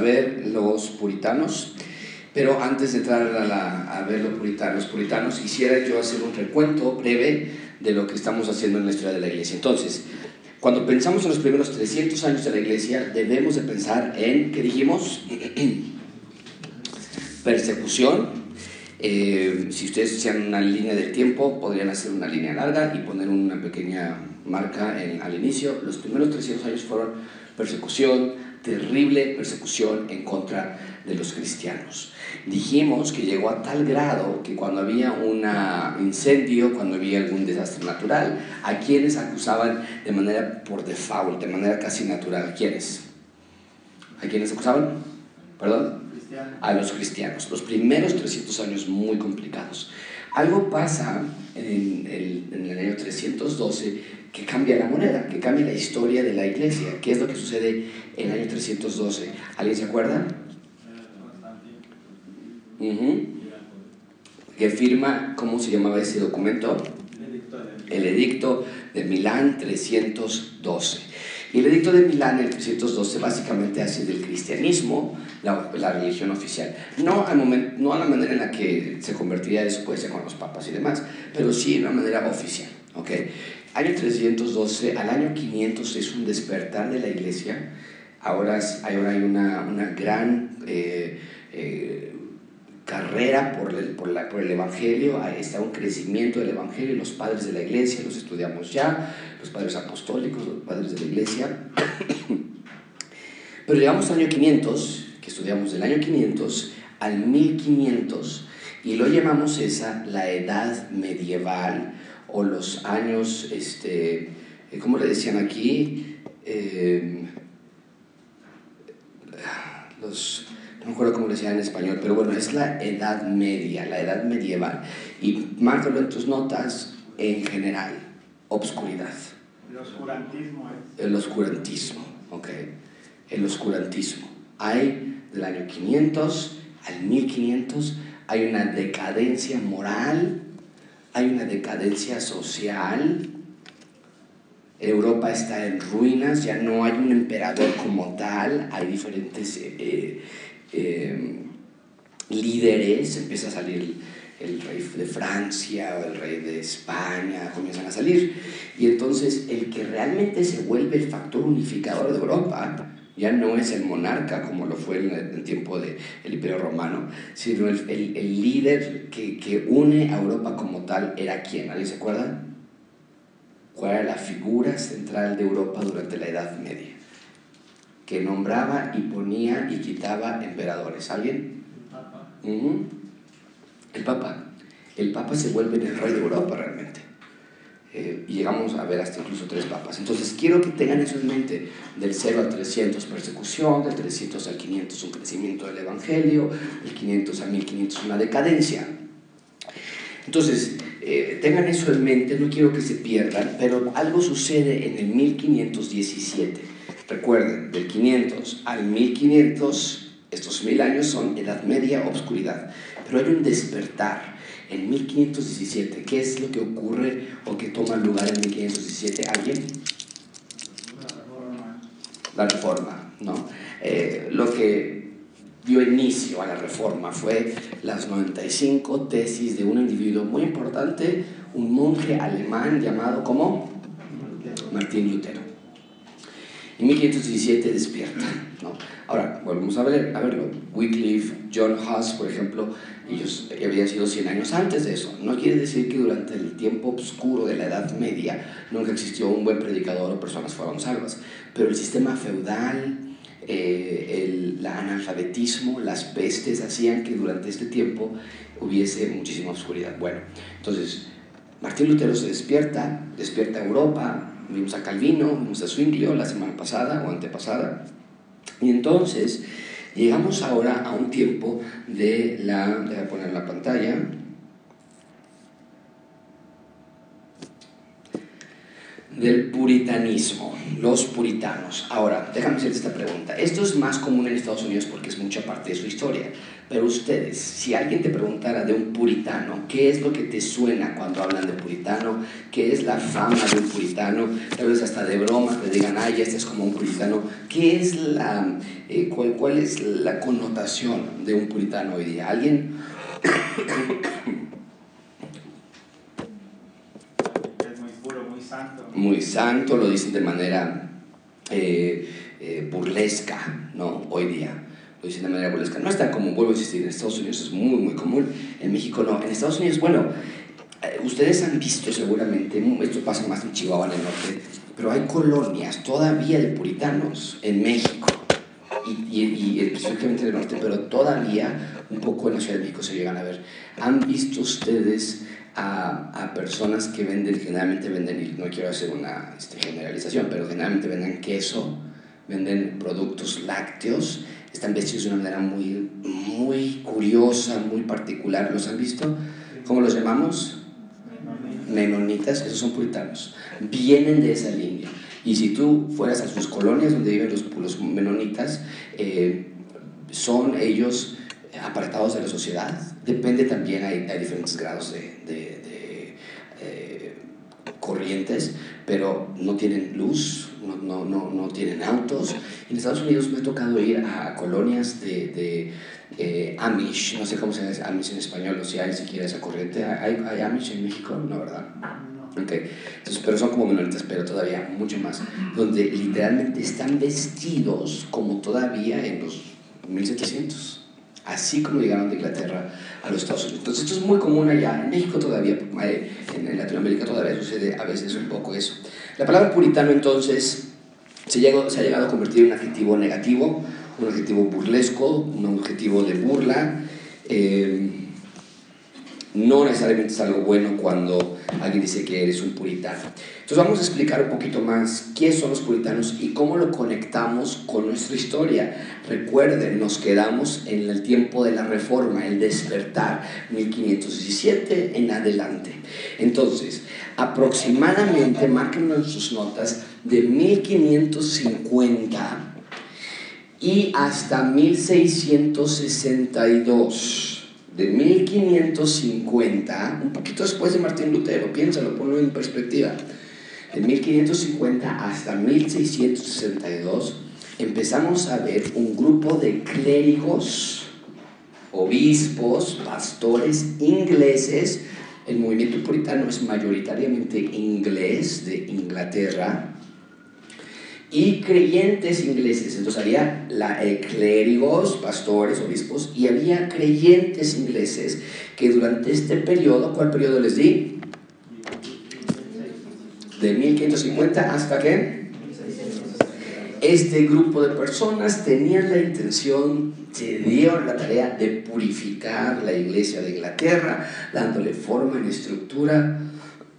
ver los puritanos, pero antes de entrar a, ver los puritanos, puritanos, quisiera yo hacer un recuento breve de lo que estamos haciendo en la historia de la iglesia. Entonces, cuando pensamos en los primeros 300 años de la iglesia, debemos de pensar en, ¿qué dijimos? Persecución. Eh, si ustedes hicieran una línea del tiempo, podrían hacer una línea larga y poner una pequeña marca en, al inicio. Los primeros 300 años fueron persecución, terrible persecución en contra de los cristianos. Dijimos que llegó a tal grado que cuando había un incendio, cuando había algún desastre natural, a quienes acusaban de manera por default, de manera casi natural, ¿quiénes? ¿A quiénes acusaban? ¿Perdón? A los cristianos. Los primeros 300 años muy complicados. Algo pasa en el, en el año 312 que cambia la moneda, que cambia la historia de la iglesia. ¿Qué es lo que sucede en el año 312? ¿Alguien se acuerda? Que firma, ¿cómo se llamaba ese documento? El Edicto de Milán 312. Y el Edicto de Milán, el 312, básicamente hace del cristianismo la, religión oficial. No, al no a la manera en la que se convertiría después con los papas y demás, pero sí en una manera oficial. ¿okay? Año 312 al año 500 es un despertar de la iglesia. Ahora, ahora hay una, una gran eh, eh, carrera por el, por, el Evangelio, está un crecimiento del Evangelio, los padres de la iglesia los estudiamos ya, los padres apostólicos, los padres de la iglesia. Pero llegamos al año 500, que estudiamos del año 500 al 1500, y lo llamamos esa la edad medieval o los años, este, eh, ¿cómo le decían aquí? Eh, los, no me acuerdo cómo le decían en español, pero bueno, es la edad media, la edad medieval. Y márcalo en tus notas en general, obscuridad. El oscurantismo es. El oscurantismo, ok. El oscurantismo. Hay del año 500 al 1500, hay una decadencia moral hay una decadencia social, Europa está en ruinas, ya no hay un emperador como tal, hay diferentes eh, eh, líderes, empieza a salir el rey de Francia o el rey de España, comienzan a salir. Y entonces el que realmente se vuelve el factor unificador de Europa ya no es el monarca como lo fue en el tiempo del Imperio Romano, sino el, el, líder que, que, une a Europa como tal era quién, ¿alguien se acuerda? ¿Cuál era la figura central de Europa durante la Edad Media? Que nombraba y ponía y quitaba emperadores. ¿Alguien? El Papa. El Papa. El Papa se vuelve el rey de Europa realmente. Eh, y llegamos a ver hasta incluso tres papas. Entonces quiero que tengan eso en mente, del 0 al 300 persecución, del 300 al 500 un crecimiento del Evangelio, del 500 al 1500 una decadencia. Entonces, eh, tengan eso en mente, no quiero que se pierdan, pero algo sucede en el 1517. Recuerden, del 500 al 1500, estos mil años son Edad Media, obscuridad, pero hay un despertar en 1517. ¿Qué es lo que ocurre o que toma lugar en 1517? ¿Alguien? La reforma. La reforma, ¿no? Eh, lo que dio inicio a la reforma fue las 95 tesis de un individuo muy importante, un monje alemán llamado como Martín Lutero. En 1517 despierta. ¿no? Ahora, volvemos a, ver, a verlo. Wycliffe, John Huss, por ejemplo, ellos habían sido 100 años antes de eso. No quiere decir que durante el tiempo oscuro de la Edad Media nunca existió un buen predicador o personas fueron salvas, pero el sistema feudal, eh, el analfabetismo, las pestes hacían que durante este tiempo hubiese muchísima oscuridad. Bueno, entonces Martín Lutero se despierta, despierta Europa, vimos a Calvino, vimos a Zwinglio la semana pasada o antepasada, y entonces Llegamos ahora a un tiempo de la, voy poner la pantalla, del puritanismo, los puritanos. Ahora, déjame hacerte esta pregunta. Esto es más común en Estados Unidos porque es mucha parte de su historia, Pero ustedes, si alguien te preguntara de un puritano, ¿qué es lo que te suena cuando hablan de puritano? ¿Qué es la fama de un puritano? Tal vez hasta de broma te digan, ay, este es como un puritano. ¿Qué es la, eh, cuál, cuál, es la connotación de un puritano hoy día? ¿Alguien? Es muy puro, muy santo. Muy santo, lo dicen de manera eh, eh, burlesca, ¿no? Hoy día lo dicen de manera burlesca. No es tan común, vuelvo a insistir, en Estados Unidos es muy, muy común, en México no. En Estados Unidos, bueno, eh, ustedes han visto seguramente, esto pasa más en Chihuahua, en el norte, pero hay colonias todavía de puritanos en México. Y, y, específicamente en el norte, pero todavía un poco en la Ciudad de México se llegan a ver. ¿Han visto ustedes a, a personas que venden, generalmente venden, y no quiero hacer una este, generalización, pero generalmente venden queso, venden productos lácteos, están vestidos de una manera muy, muy curiosa, muy particular. ¿Los han visto? ¿Cómo los llamamos? Menonitas, esos son puritanos. Vienen de esa línea. Y si tú fueras a sus colonias donde viven los, los menonitas, eh, son ellos apartados de la sociedad. Depende también, hay, diferentes grados de, de, de eh, corrientes, pero no tienen luz, no, no, no, no, tienen autos. En Estados Unidos me ha tocado ir a colonias de, de eh, Amish, no sé cómo se llama Amish en español, o si hay siquiera esa corriente. ¿Hay, hay Amish en México? No, ¿verdad? Okay. Entonces, pero son como menoritas, pero todavía mucho más, donde literalmente están vestidos como todavía en los 1700, así como llegaron de Inglaterra a los Estados Unidos. Entonces, esto es muy común allá, en México todavía, en Latinoamérica todavía sucede a veces un poco eso. La palabra puritano entonces se, llegó, se ha llegado a convertir en un adjetivo negativo, un adjetivo burlesco, un adjetivo de burla. Eh, no necesariamente es algo bueno cuando alguien dice que eres un puritano. Entonces vamos a explicar un poquito más qué son los puritanos y cómo lo conectamos con nuestra historia. Recuerden, nos quedamos en el tiempo de la reforma, el despertar, 1517 en adelante. Entonces, aproximadamente, márquenlo en sus notas, de 1550 y hasta 1662 de 1550, un poquito después de Martín Lutero, piénsalo, ponlo en perspectiva, de 1550 hasta 1662, empezamos a ver un grupo de clérigos, obispos, pastores ingleses, el movimiento puritano es mayoritariamente inglés de Inglaterra, y creyentes ingleses. Entonces había la, eh, clérigos, pastores, obispos, y había creyentes ingleses que durante este periodo, ¿cuál periodo les di? De 1550 hasta qué? Este grupo de personas tenían la intención, se dieron la tarea de purificar la iglesia de Inglaterra, dándole forma y estructura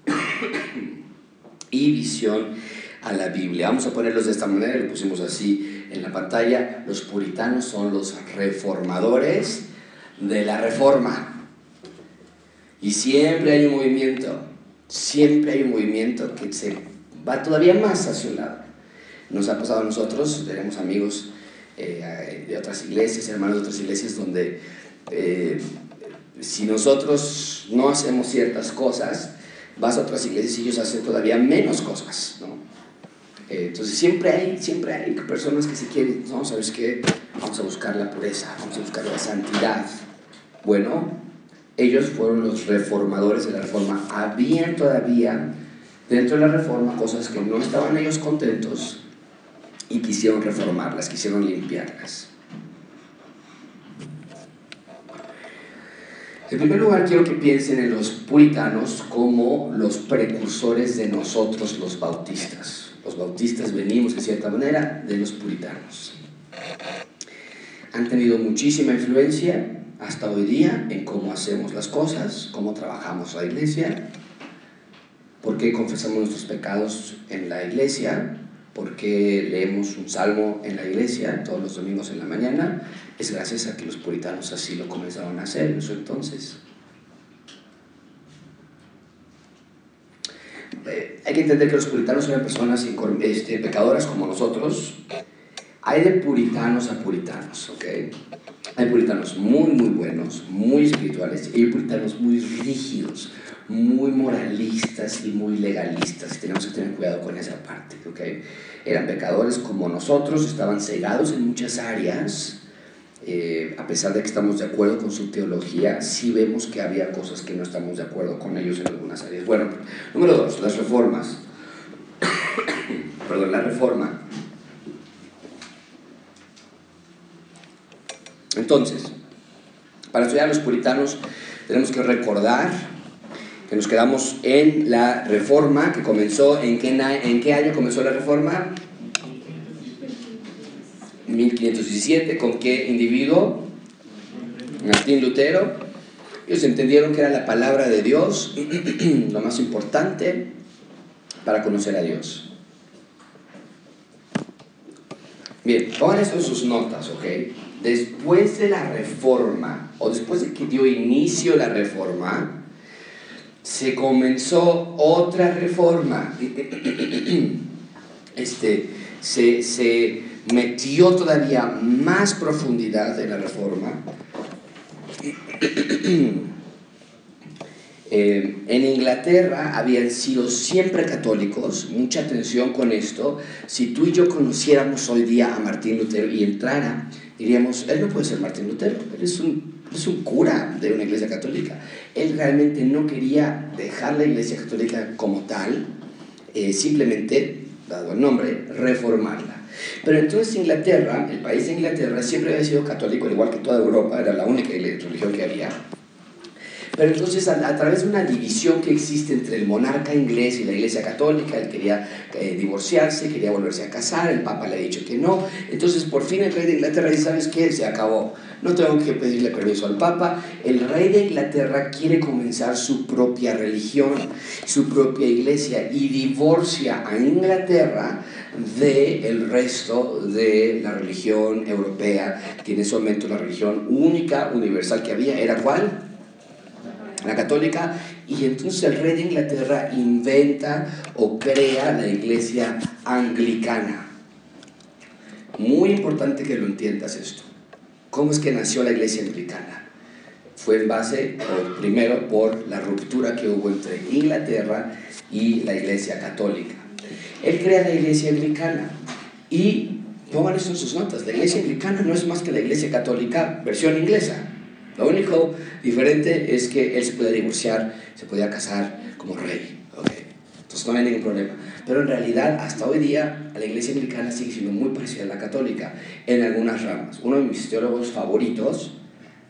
y visión a la Biblia. Vamos a ponerlos de esta manera, lo pusimos así en la pantalla. Los puritanos son los reformadores de la reforma. Y siempre hay un movimiento, siempre hay un movimiento que se va todavía más hacia un lado. Nos ha pasado a nosotros, tenemos amigos eh, de otras iglesias, hermanos de otras iglesias, donde eh, si nosotros no hacemos ciertas cosas, vas a otras iglesias y ellos hacen todavía menos cosas, ¿no? Eh, entonces siempre hay, siempre hay personas que se quieren, no, ¿sabes qué? Vamos a buscar la pureza, vamos a buscar la santidad. Bueno, ellos fueron los reformadores de la reforma. Habían todavía dentro de la reforma cosas que no estaban ellos contentos y quisieron reformarlas, quisieron limpiarlas. En primer lugar, quiero que piensen en los puritanos como los precursores de nosotros los bautistas. Los bautistas venimos de cierta manera de los puritanos. Han tenido muchísima influencia hasta hoy día en cómo hacemos las cosas, cómo trabajamos la iglesia, por qué confesamos nuestros pecados en la iglesia, por qué leemos un salmo en la iglesia todos los domingos en la mañana, es gracias a que los puritanos así lo comenzaron a hacer en su entonces. Eh, hay que entender que los puritanos eran personas este, pecadoras como nosotros, Hay de puritanos a puritanos, ¿ok? Hay puritanos muy, muy buenos, muy espirituales, y hay puritanos muy rígidos, muy moralistas y muy legalistas. Tenemos que tener cuidado con esa parte, ¿ok? Eran pecadores como nosotros, estaban cegados en muchas áreas, eh, a pesar de que estamos de acuerdo con su teología, sí vemos que había cosas que no estamos de acuerdo con ellos en algunas áreas. Bueno, número dos, las reformas. Perdón, la reforma. Entonces, para estudiar a los puritanos tenemos que recordar que nos quedamos en la reforma que comenzó, ¿en qué, en qué año comenzó la reforma? 1517, ¿con qué individuo? Martín Lutero. Ellos entendieron que era la palabra de Dios lo más importante para conocer a Dios. Bien, pongan esto en sus notas, ¿ok? Después de la reforma, o después de que dio inicio la reforma, se comenzó otra reforma. Este, se, se metió todavía más profundidad en la reforma. Eh, en Inglaterra habían sido siempre católicos, mucha atención con esto. Si tú y yo conociéramos hoy día a Martín Lutero y entrara, diríamos, él no puede ser Martín Lutero, él es un, es un cura de una iglesia católica. Él realmente no quería dejar la iglesia católica como tal, eh, simplemente, dado el nombre, reformarla. Pero entonces Inglaterra, el país de Inglaterra, siempre había sido católico, al igual que toda Europa, era la única religión que había. Pero entonces a, través de una división que existe entre el monarca inglés y la iglesia católica, él quería eh, divorciarse, quería volverse a casar, el papa le ha dicho que no, entonces por fin el rey de Inglaterra dice, ¿sabes qué? Se acabó, no tengo que pedirle permiso al papa, el rey de Inglaterra quiere comenzar su propia religión, su propia iglesia y divorcia a Inglaterra del el resto de la religión europea, que en ese momento la religión única, universal que había, ¿era cuál? La católica, y entonces el rey de Inglaterra inventa o crea la iglesia anglicana. Muy importante que lo entiendas esto. ¿Cómo es que nació la iglesia anglicana? Fue en base, primero, por la ruptura que hubo entre Inglaterra y la iglesia católica. Él crea la iglesia anglicana y pongan en sus notas, la iglesia anglicana no es más que la iglesia católica versión inglesa. Lo único diferente es que él se puede divorciar, se podía casar como rey. Entonces no hay ningún problema. Pero en realidad, hasta hoy día, la iglesia anglicana sigue siendo muy parecida a la católica en algunas ramas. Uno de mis teólogos favoritos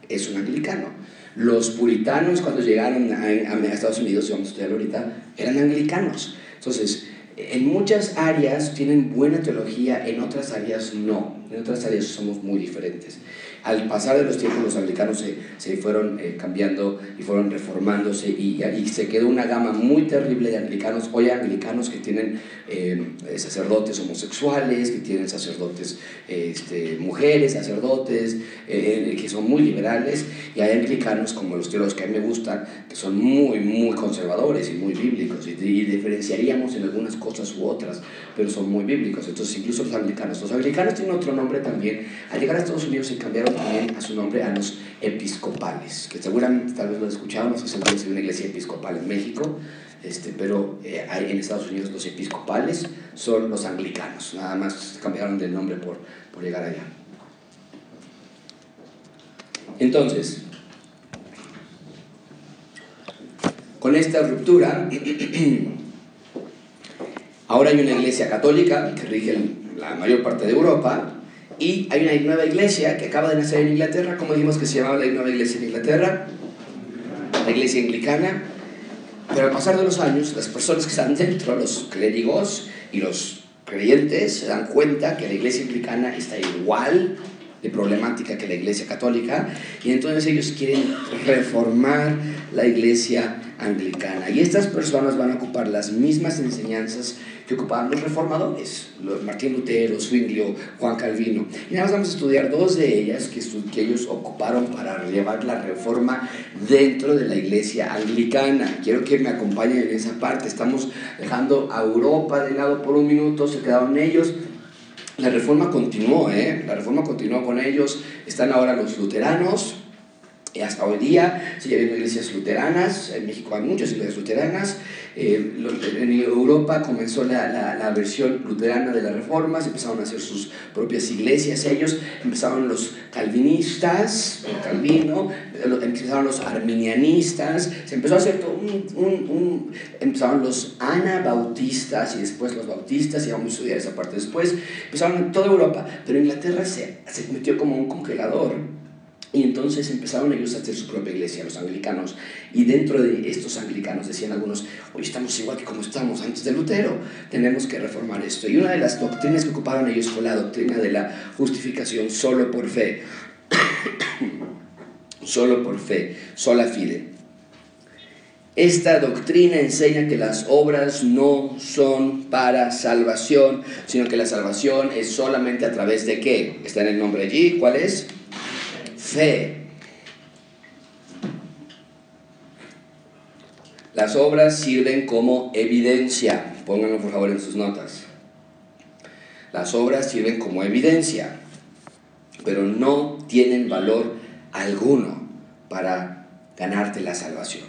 es un anglicano. Los puritanos, cuando llegaron a, Estados Unidos, y vamos a estudiar ahorita, eran anglicanos. Entonces, en muchas áreas tienen buena teología, en otras áreas no. En otras áreas somos muy diferentes al pasar de los tiempos los anglicanos se, se fueron eh, cambiando y fueron reformándose y, y, se quedó una gama muy terrible de anglicanos. Hoy hay anglicanos que tienen eh, sacerdotes homosexuales, que tienen sacerdotes, este, mujeres, sacerdotes, eh, que son muy liberales y hay anglicanos como los teólogos que a mí me gustan, que son muy, muy conservadores y muy bíblicos y, y diferenciaríamos en algunas cosas u otras, pero son muy bíblicos. Entonces incluso los anglicanos. Los anglicanos tienen otro nombre también. Al llegar a Estados Unidos se cambiaron también a su nombre a los episcopales, que seguramente tal vez lo escucharon, no sé si hay una iglesia episcopal en México, este, pero eh, en Estados Unidos los episcopales son los anglicanos, nada más cambiaron de nombre por, por llegar allá. Entonces, con esta ruptura, ahora hay una iglesia católica que rige la mayor parte de Europa, y hay una nueva iglesia que acaba de nacer en Inglaterra, como dijimos que se llamaba la nueva iglesia en Inglaterra, la iglesia anglicana. Pero al pasar de los años, las personas que están dentro, los clérigos y los creyentes, se dan cuenta que la iglesia anglicana está igual de problemática que la iglesia católica. Y entonces ellos quieren reformar la iglesia anglicana. Y estas personas van a ocupar las mismas enseñanzas que ocupaban los reformadores, los Martín Lutero, Zwinglio, Juan Calvino. Y nada más vamos a estudiar dos de ellas que, que ellos ocuparon para llevar la reforma dentro de la iglesia anglicana. Quiero que me acompañen en esa parte. Estamos dejando a Europa de lado por un minuto, se quedaron ellos la reforma continuó, ¿eh? La reforma continuó con ellos. Están ahora los luteranos, hasta hoy día sigue habiendo iglesias luteranas, en México hay muchas iglesias luteranas, eh, en Europa comenzó la, la, la, versión luterana de la reforma, se empezaron a hacer sus propias iglesias ellos, empezaron los calvinistas, Calvino, empezaron los arminianistas, se empezó a hacer todo un, un, un, empezaron los anabautistas y después los bautistas, y vamos a estudiar esa parte después, empezaron en toda Europa, pero Inglaterra se, se metió como un congelador y entonces empezaron ellos a hacer su propia iglesia, los anglicanos. Y dentro de estos anglicanos decían algunos, hoy estamos igual que como estábamos antes de Lutero, tenemos que reformar esto. Y una de las doctrinas que ocuparon ellos fue la doctrina de la justificación solo por fe. solo por fe, sola fide. Esta doctrina enseña que las obras no son para salvación, sino que la salvación es solamente a través de qué. Está en el nombre allí, ¿cuál es? Fe. Las obras sirven como evidencia. Pónganlo por favor en sus notas. Las obras sirven como evidencia, pero no tienen valor alguno para ganarte la salvación.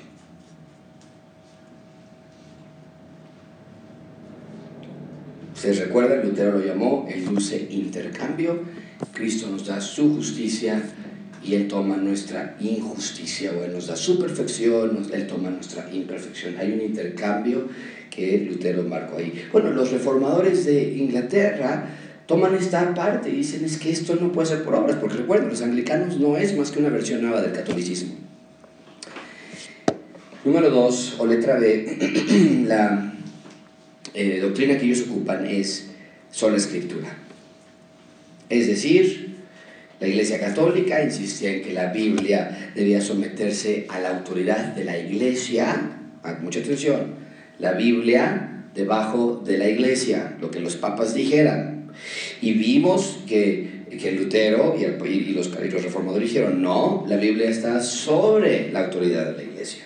Ustedes recuerdan, Lutero lo llamó el dulce intercambio. Cristo nos da su justicia y Él toma nuestra injusticia, o Él nos da su perfección, Él toma nuestra imperfección. Hay un intercambio que Lutero marcó ahí. Bueno, los reformadores de Inglaterra toman esta parte y dicen es que esto no puede ser por obras, porque recuerden, los anglicanos no es más que una versión nueva del catolicismo. Número dos, o letra B, la eh, doctrina que ellos ocupan es sola escritura. Es decir, la Iglesia Católica insistía en que la Biblia debía someterse a la autoridad de la Iglesia. Ah, mucha atención. La Biblia debajo de la Iglesia, lo que los papas dijeran. Y vimos que, que Lutero y, los, y los reformadores dijeron, no, la Biblia está sobre la autoridad de la Iglesia.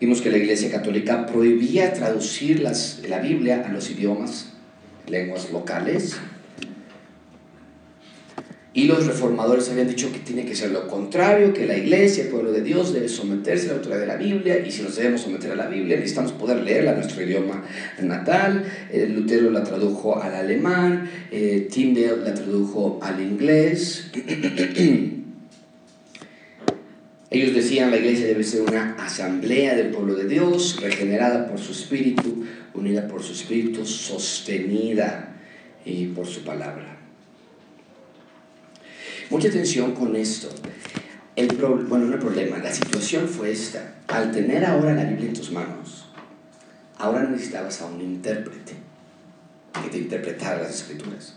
Vimos que la Iglesia Católica prohibía traducir las, la Biblia a los idiomas, lenguas locales, y los reformadores habían dicho que tiene que ser lo contrario, que la iglesia, el pueblo de Dios, debe someterse a la autoridad de la Biblia, y si nos debemos someter a la Biblia, necesitamos poder leerla en nuestro idioma natal. Eh, Lutero la tradujo al alemán, eh, Tyndale la tradujo al inglés. Ellos decían la iglesia debe ser una asamblea del pueblo de Dios, regenerada por su espíritu, unida por su espíritu, sostenida y por su palabra. Mucha atención con esto. El bueno, no el problema, la situación fue esta. Al tener ahora la Biblia en tus manos, ahora necesitabas a un intérprete que te interpretara las escrituras.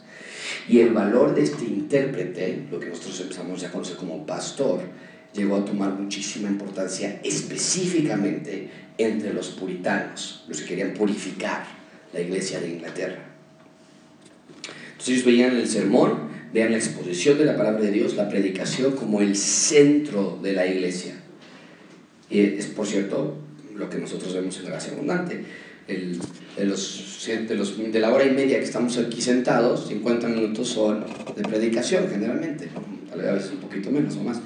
Y el valor de este intérprete, lo que nosotros empezamos a conocer como pastor, llegó a tomar muchísima importancia específicamente entre los puritanos, los que querían purificar la iglesia de Inglaterra. Entonces ellos veían el sermón Vean la exposición de la palabra de Dios, la predicación como el centro de la iglesia. Y es, por cierto, lo que nosotros vemos en Gracia Abundante. El, de, los, de, los, de, la hora y media que estamos aquí sentados, 50 minutos son de predicación generalmente, tal vez a veces un poquito menos o más,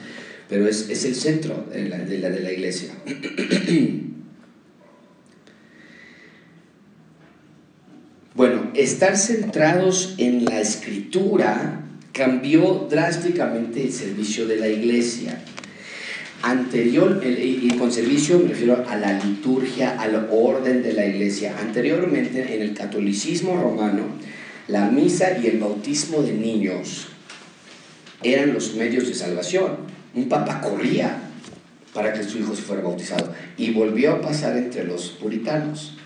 pero es, es el centro de la, de la, de la iglesia. Bueno, estar centrados en la escritura cambió drásticamente el servicio de la iglesia. Anterior, y con servicio me refiero a la liturgia, al orden de la iglesia. Anteriormente, en el catolicismo romano, la misa y el bautismo de niños eran los medios de salvación. Un papa corría para que su hijo se fuera bautizado. Y volvió a pasar entre los puritanos.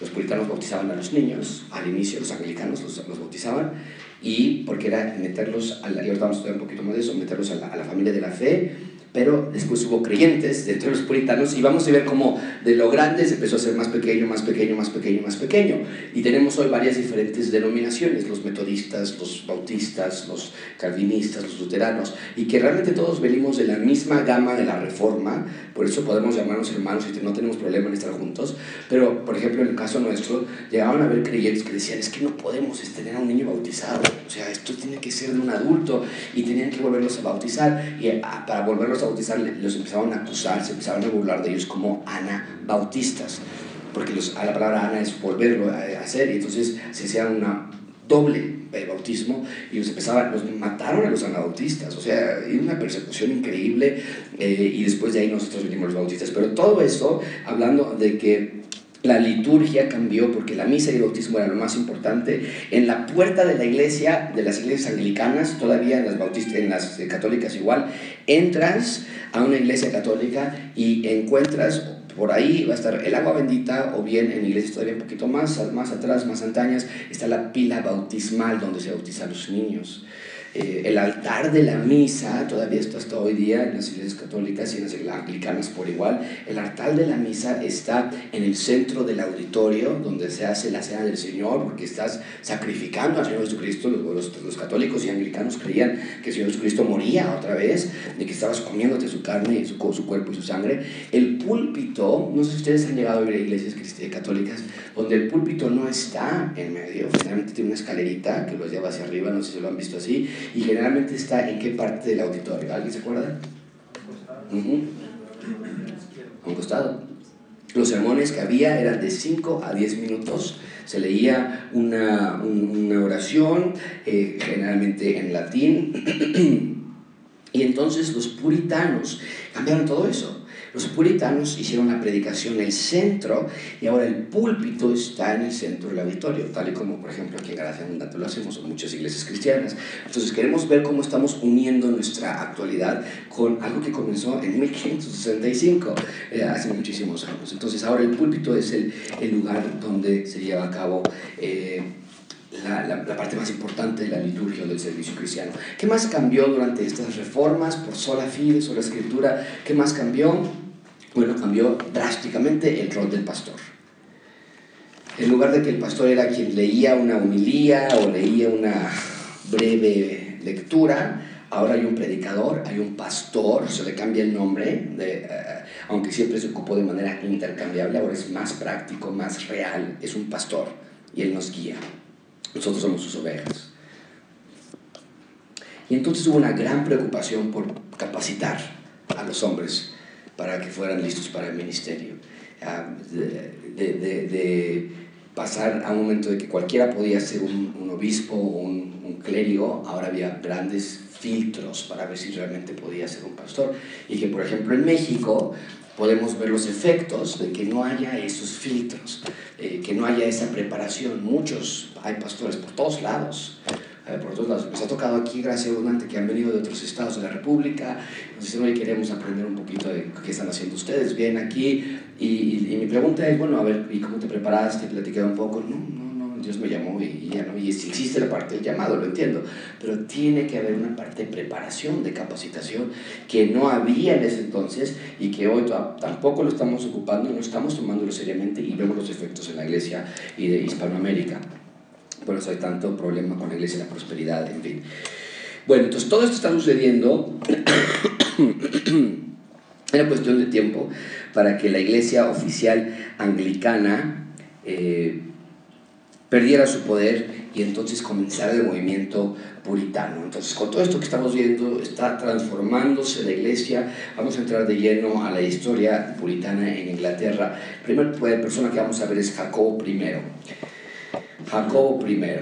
Los puritanos bautizaban a los niños, al inicio los anglicanos los, los bautizaban, y porque era meterlos, a la, y ahorita vamos a estudiar un poquito más de eso, meterlos a la, a la familia de la fe pero después hubo creyentes dentro de los puritanos y vamos a ver cómo de lo grande se empezó a ser más pequeño, más pequeño, más pequeño, más pequeño. Y tenemos hoy varias diferentes denominaciones, los metodistas, los bautistas, los calvinistas, los luteranos, y que realmente todos venimos de la misma gama de la reforma, por eso podemos llamarnos hermanos y no tenemos problema en estar juntos, pero por ejemplo en el caso nuestro, llegaban a haber creyentes que decían, es que no podemos tener a un niño bautizado, o sea, esto tiene que ser de un adulto, y tenían que volverlos a bautizar, y ah, para volverlos a bautizar, los empezaban a acusar, se empezaban a burlar de ellos como anabautistas, porque los, a la palabra ana es volverlo a hacer, y entonces se hacía una doble bautismo y los empezaban, los mataron a los anabautistas, o sea, una persecución increíble eh, y después de ahí nosotros venimos los bautistas, pero todo esto hablando de que la liturgia cambió porque la misa y el bautismo era lo más importante. En la puerta de la iglesia, de las iglesias anglicanas, todavía en las bautistas, en las católicas igual, entras a una iglesia católica y encuentras por ahí va a estar el agua bendita o bien en iglesias todavía un poquito más, más atrás, más antañas, está la pila bautismal donde se bautizan los niños. Eh, el altar de la misa, todavía está hasta hoy día en las iglesias católicas y en las anglicanas por igual, el altar de la misa está en el centro del auditorio donde se hace la cena del Señor, porque estás sacrificando al Señor Jesucristo. Los, los, católicos y anglicanos creían que el Señor Jesucristo moría otra vez, de que estabas comiéndote su carne, su, su cuerpo y su sangre. El púlpito, no sé si ustedes han llegado a ver iglesias católicas, donde el púlpito no está en medio, generalmente tiene una escalerita que los lleva hacia arriba, no sé si lo han visto así, y generalmente está en qué parte del auditorio. ¿Alguien se acuerda? A un costado. Los sermones que había eran de 5 a 10 minutos. Se leía una, una oración, eh, generalmente en latín. y entonces los puritanos cambiaron todo eso. Los puritanos hicieron la predicación en el centro y ahora el púlpito está en el centro del auditorio, tal y como por ejemplo aquí en Gracia Abundante lo hacemos en muchas iglesias cristianas. Entonces queremos ver cómo estamos uniendo nuestra actualidad con algo que comenzó en 1565, eh, hace muchísimos años. Entonces ahora el púlpito es el, el lugar donde se lleva a cabo... Eh, la, la, parte más importante de la liturgia del servicio cristiano. ¿Qué más cambió durante estas reformas por sola fide, sola escritura? ¿Qué más cambió? Bueno, cambió drásticamente el rol del pastor. En lugar de que el pastor era quien leía una humilía o leía una breve lectura, ahora hay un predicador, hay un pastor, se le cambia el nombre, eh, aunque siempre se ocupó de manera intercambiable, ahora es más práctico, más real, es un pastor y él nos guía. Nosotros somos sus ovejas. Y entonces hubo una gran preocupación por capacitar a los hombres para que fueran listos para el ministerio. Ah, de, pasar a un momento de que cualquiera podía ser un, obispo o un, un, clérigo, ahora había grandes filtros para ver si realmente podía ser un pastor. Y que, por ejemplo, en México podemos ver los efectos de que no haya esos filtros, eh, que no haya esa preparación. Muchos, hay pastores por todos lados, por todos lados. Nos ha tocado aquí, gracias a que han venido de otros estados de la República. Nos dicen, hoy queremos aprender un poquito de qué están haciendo ustedes. Vienen aquí y, y, mi pregunta es, bueno, a ver, ¿y cómo te preparaste? Platiqué un poco. No, no, no, Dios me llamó y, ya no. Y existe la parte del llamado, lo entiendo. Pero tiene que haber una parte de preparación, de capacitación, que no había en ese entonces y que hoy tampoco lo estamos ocupando, no estamos tomándolo seriamente y vemos los efectos en la iglesia y de Hispanoamérica. Por eso hay tanto problema con la iglesia, la prosperidad, en fin. Bueno, entonces todo esto está sucediendo. Era cuestión de tiempo para que la iglesia oficial anglicana eh, perdiera su poder y entonces comenzara el movimiento puritano. Entonces, con todo esto que estamos viendo, está transformándose la iglesia. Vamos a entrar de lleno a la historia puritana en Inglaterra. La primera persona que vamos a ver es Jacobo I. Jacobo I.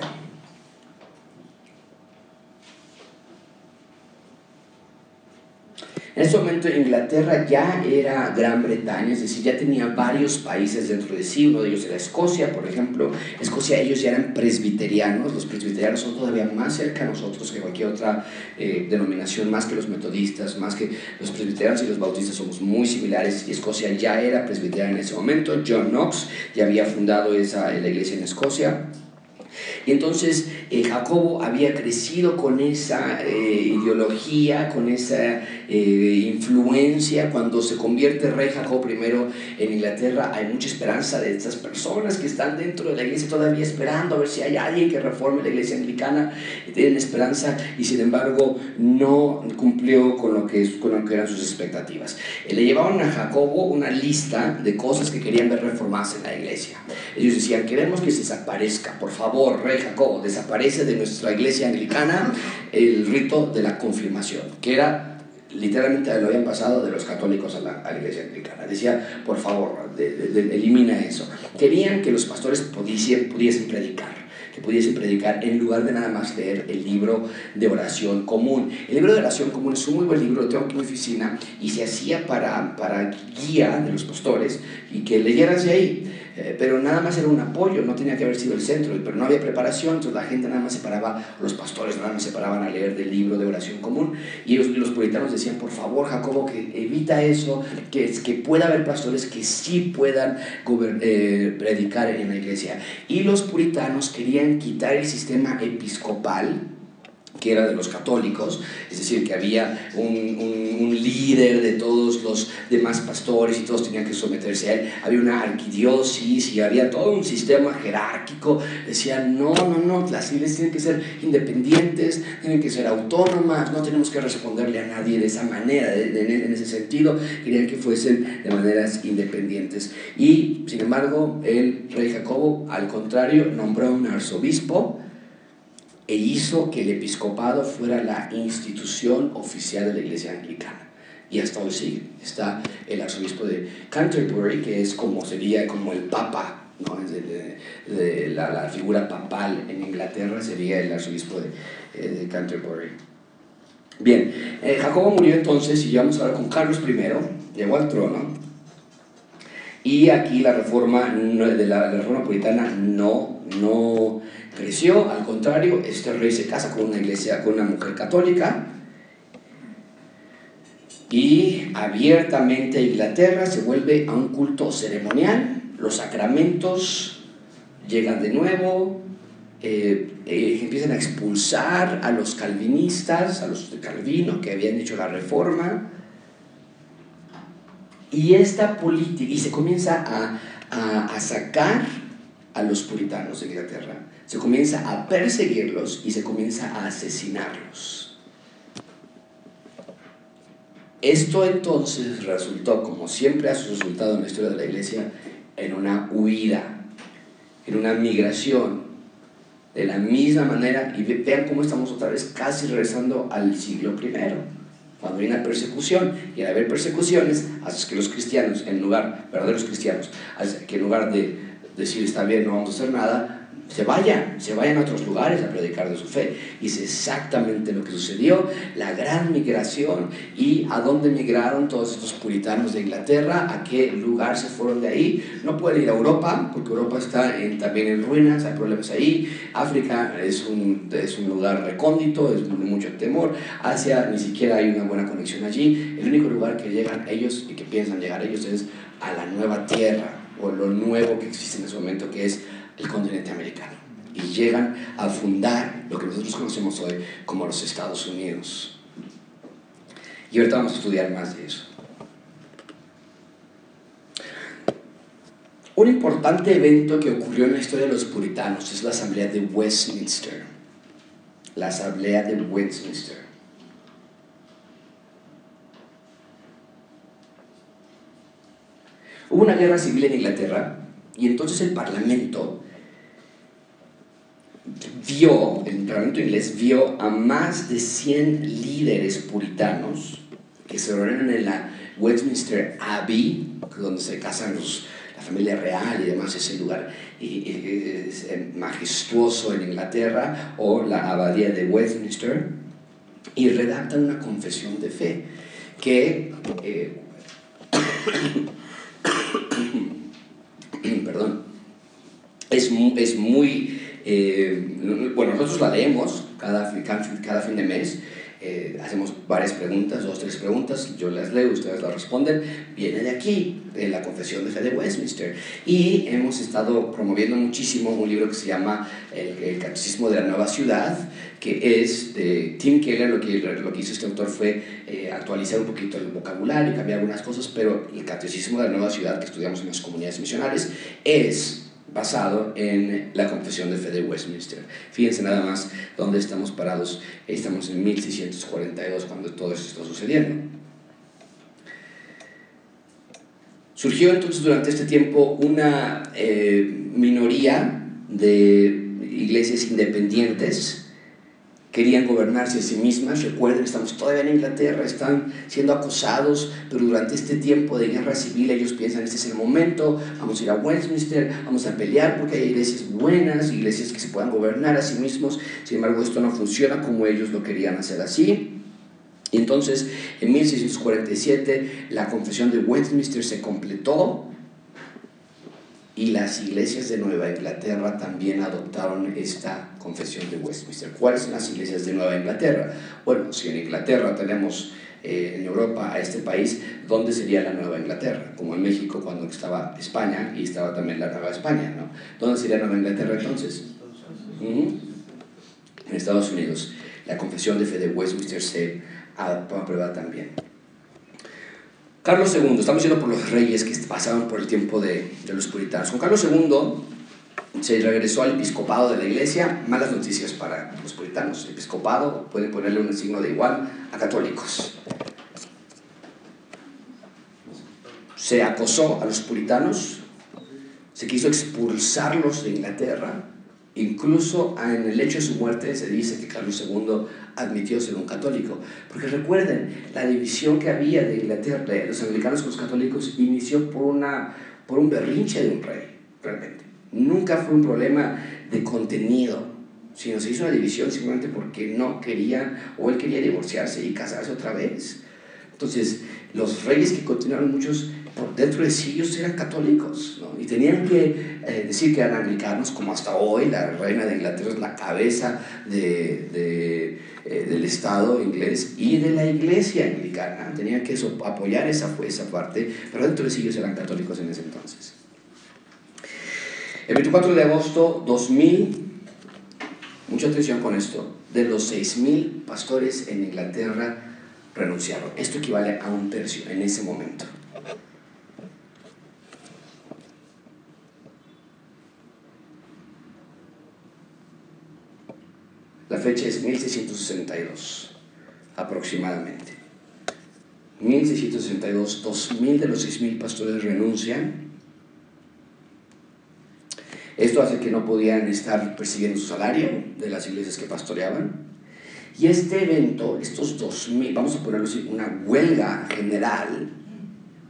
En ese momento Inglaterra ya era Gran Bretaña, es decir, ya tenía varios países dentro de sí, uno de ellos era Escocia, por ejemplo. Escocia ellos ya eran presbiterianos, los presbiterianos son todavía más cerca a nosotros que cualquier otra eh, denominación, más que los metodistas, más que los presbiterianos y los bautistas somos muy similares Escocia ya era presbiteriana en ese momento. John Knox ya había fundado esa, la iglesia en Escocia. Y entonces eh, Jacobo había crecido con esa eh, ideología, con esa eh, influencia. Cuando se convierte rey Jacob I en Inglaterra, hay mucha esperanza de estas personas que están dentro de la iglesia todavía esperando a ver si hay alguien que reforme la iglesia anglicana. Tienen esperanza y sin embargo no cumplió con lo que, con lo que eran sus expectativas. Le llevaban a Jacobo una lista de cosas que querían ver reformadas en la iglesia. Ellos decían, queremos que se desaparezca, por favor, rey Jacobo, desaparece de nuestra iglesia anglicana el rito de la confirmación, que era literalmente lo habían pasado de los católicos a la, iglesia anglicana. Decía, por favor, elimina eso. Querían que los pastores pudiesen, pudiesen predicar que pudiesen predicar en lugar de nada más leer el libro de oración común. El libro de oración común es un muy buen libro, lo tengo aquí en mi oficina y se hacía para, para guía de los pastores y que leyeras de ahí. Eh, pero nada más era un apoyo, no tenía que haber sido el centro, pero no había preparación, entonces la gente nada más se paraba, los pastores nada más se paraban a leer del libro de oración común, y los, puritanos decían, por favor, Jacobo, que evita eso, que, que pueda haber pastores que sí puedan eh, predicar en la iglesia. Y los puritanos querían quitar el sistema episcopal, que era de los católicos, es decir, que había un, un, líder de todos los demás pastores y todos tenían que someterse a él, había una arquidiócesis y había todo un sistema jerárquico, decían, no, no, no, las iglesias tienen que ser independientes, tienen que ser autónomas, no tenemos que responderle a nadie de esa manera, en ese sentido, querían que fuesen de maneras independientes. Y, sin embargo, el rey Jacobo, al contrario, nombró a un arzobispo, e hizo que el episcopado fuera la institución oficial de la iglesia anglicana. Y hasta hoy sigue. Está el arzobispo de Canterbury, que es como sería como el papa, ¿no? de, la, figura papal en Inglaterra sería el arzobispo de, eh, Canterbury. Bien, eh, Jacobo murió entonces y vamos ahora con Carlos I, llegó al trono. Y aquí la reforma de la, la reforma puritana no, no creció, al contrario, este rey se casa con una iglesia, con una mujer católica, y abiertamente Inglaterra se vuelve a un culto ceremonial, los sacramentos llegan de nuevo, eh, eh, empiezan a expulsar a los calvinistas, a los de Calvino que habían hecho la reforma, y esta política, y se comienza a, a sacar a los puritanos de Inglaterra se comienza a perseguirlos y se comienza a asesinarlos. Esto entonces resultó, como siempre ha resultado en la historia de la iglesia, en una huida, en una migración. De la misma manera, y vean cómo estamos otra vez casi regresando al siglo I, cuando hay una persecución, y al haber persecuciones, hace que los cristianos, en lugar, verdaderos cristianos, que en lugar de decir está bien, no vamos a hacer nada, se vayan, se vayan a otros lugares a predicar de su fe. Y es exactamente lo que sucedió, la gran migración y a dónde migraron todos estos puritanos de Inglaterra, a qué lugar se fueron de ahí. No pueden ir a Europa, porque Europa está también en ruinas, hay problemas ahí. África es un, es un lugar recóndito, es mucho temor. Asia ni siquiera hay una buena conexión allí. El único lugar que llegan ellos y que piensan llegar ellos es a la nueva tierra o lo nuevo que existe en ese momento, que es el continente americano y llegan a fundar lo que nosotros conocemos hoy como los Estados Unidos. Y ahorita vamos a estudiar más de eso. Un importante evento que ocurrió en la historia de los puritanos es la Asamblea de Westminster. La Asamblea de Westminster. Hubo una guerra civil en Inglaterra y entonces el Parlamento vio, el Parlamento inglés vio a más de 100 líderes puritanos que se reunieron en la Westminster Abbey, donde se casan los, la familia real y demás, ese lugar majestuoso en Inglaterra, o la abadía de Westminster, y redactan una confesión de fe que... Eh, perdón, es, es muy, eh, bueno, nosotros la leemos cada, cada, fin de mes, eh, hacemos varias preguntas, dos, tres preguntas, yo las leo, ustedes las responden, viene de aquí, de la Confesión de Fe de Westminster. Y hemos estado promoviendo muchísimo un libro que se llama El, Catecismo de la Nueva Ciudad, que es de Tim Keller, lo que, lo que hizo este autor fue eh, actualizar un poquito el vocabulario, cambiar algunas cosas, pero el Catecismo de la Nueva Ciudad que estudiamos en las comunidades misionales es basado en la Confesión de Fe de Westminster. Fíjense nada más dónde estamos parados. Estamos en 1642 cuando todo esto está sucediendo. Surgió entonces durante este tiempo una eh, minoría de iglesias independientes querían gobernarse a sí mismas. Recuerden, estamos todavía en Inglaterra, están siendo acosados, pero durante este tiempo de guerra civil ellos piensan, este es el momento, vamos a ir a Westminster, vamos a pelear porque hay iglesias buenas, iglesias que se puedan gobernar a sí mismos. Sin embargo, esto no funciona como ellos lo querían hacer así. Y entonces, en 1647, la confesión de Westminster se completó y las iglesias de Nueva Inglaterra también adoptaron esta confesión de Westminster. ¿Cuáles son las iglesias de Nueva Inglaterra? Bueno, si en Inglaterra tenemos eh, en Europa a este país, ¿dónde sería la Nueva Inglaterra? Como en México cuando estaba España y estaba también la Nueva España, ¿no? ¿Dónde sería Nueva Inglaterra entonces? En Estados Unidos. La confesión de fe de Westminster se aprueba también. Carlos II, estamos yendo por los reyes que pasaron por el tiempo de, los puritanos. Con Carlos II se regresó al episcopado de la iglesia. Malas noticias para los puritanos. El episcopado puede ponerle un signo de igual a católicos. Se acosó a los puritanos, se quiso expulsarlos de Inglaterra Incluso en el hecho de su muerte se dice que Carlos II admitió ser un católico. Porque recuerden, la división que había de Inglaterra, de los anglicanos con los católicos, inició por, una, por un berrinche de un rey, realmente. Nunca fue un problema de contenido, sino se hizo una división simplemente porque no quería, o él quería divorciarse y casarse otra vez. Entonces, los reyes que continuaron muchos por dentro de sí ellos eran católicos. Y tenían que eh, decir que eran anglicanos como hasta hoy la reina de Inglaterra es la cabeza eh, del Estado inglés y de la iglesia anglicana. Tenían que apoyar esa, esa parte pero dentro de ellos eran católicos en ese entonces. El 24 de agosto 2000 mucha atención con esto de los 6.000 pastores en Inglaterra renunciaron. Esto equivale a un tercio en ese momento La fecha es 1662, aproximadamente. 1662, 2.000 de los 6.000 pastores renuncian. Esto hace que no podían estar persiguiendo su salario de las iglesias que pastoreaban. Y este evento, estos 2.000, vamos a ponerlo así, una huelga general,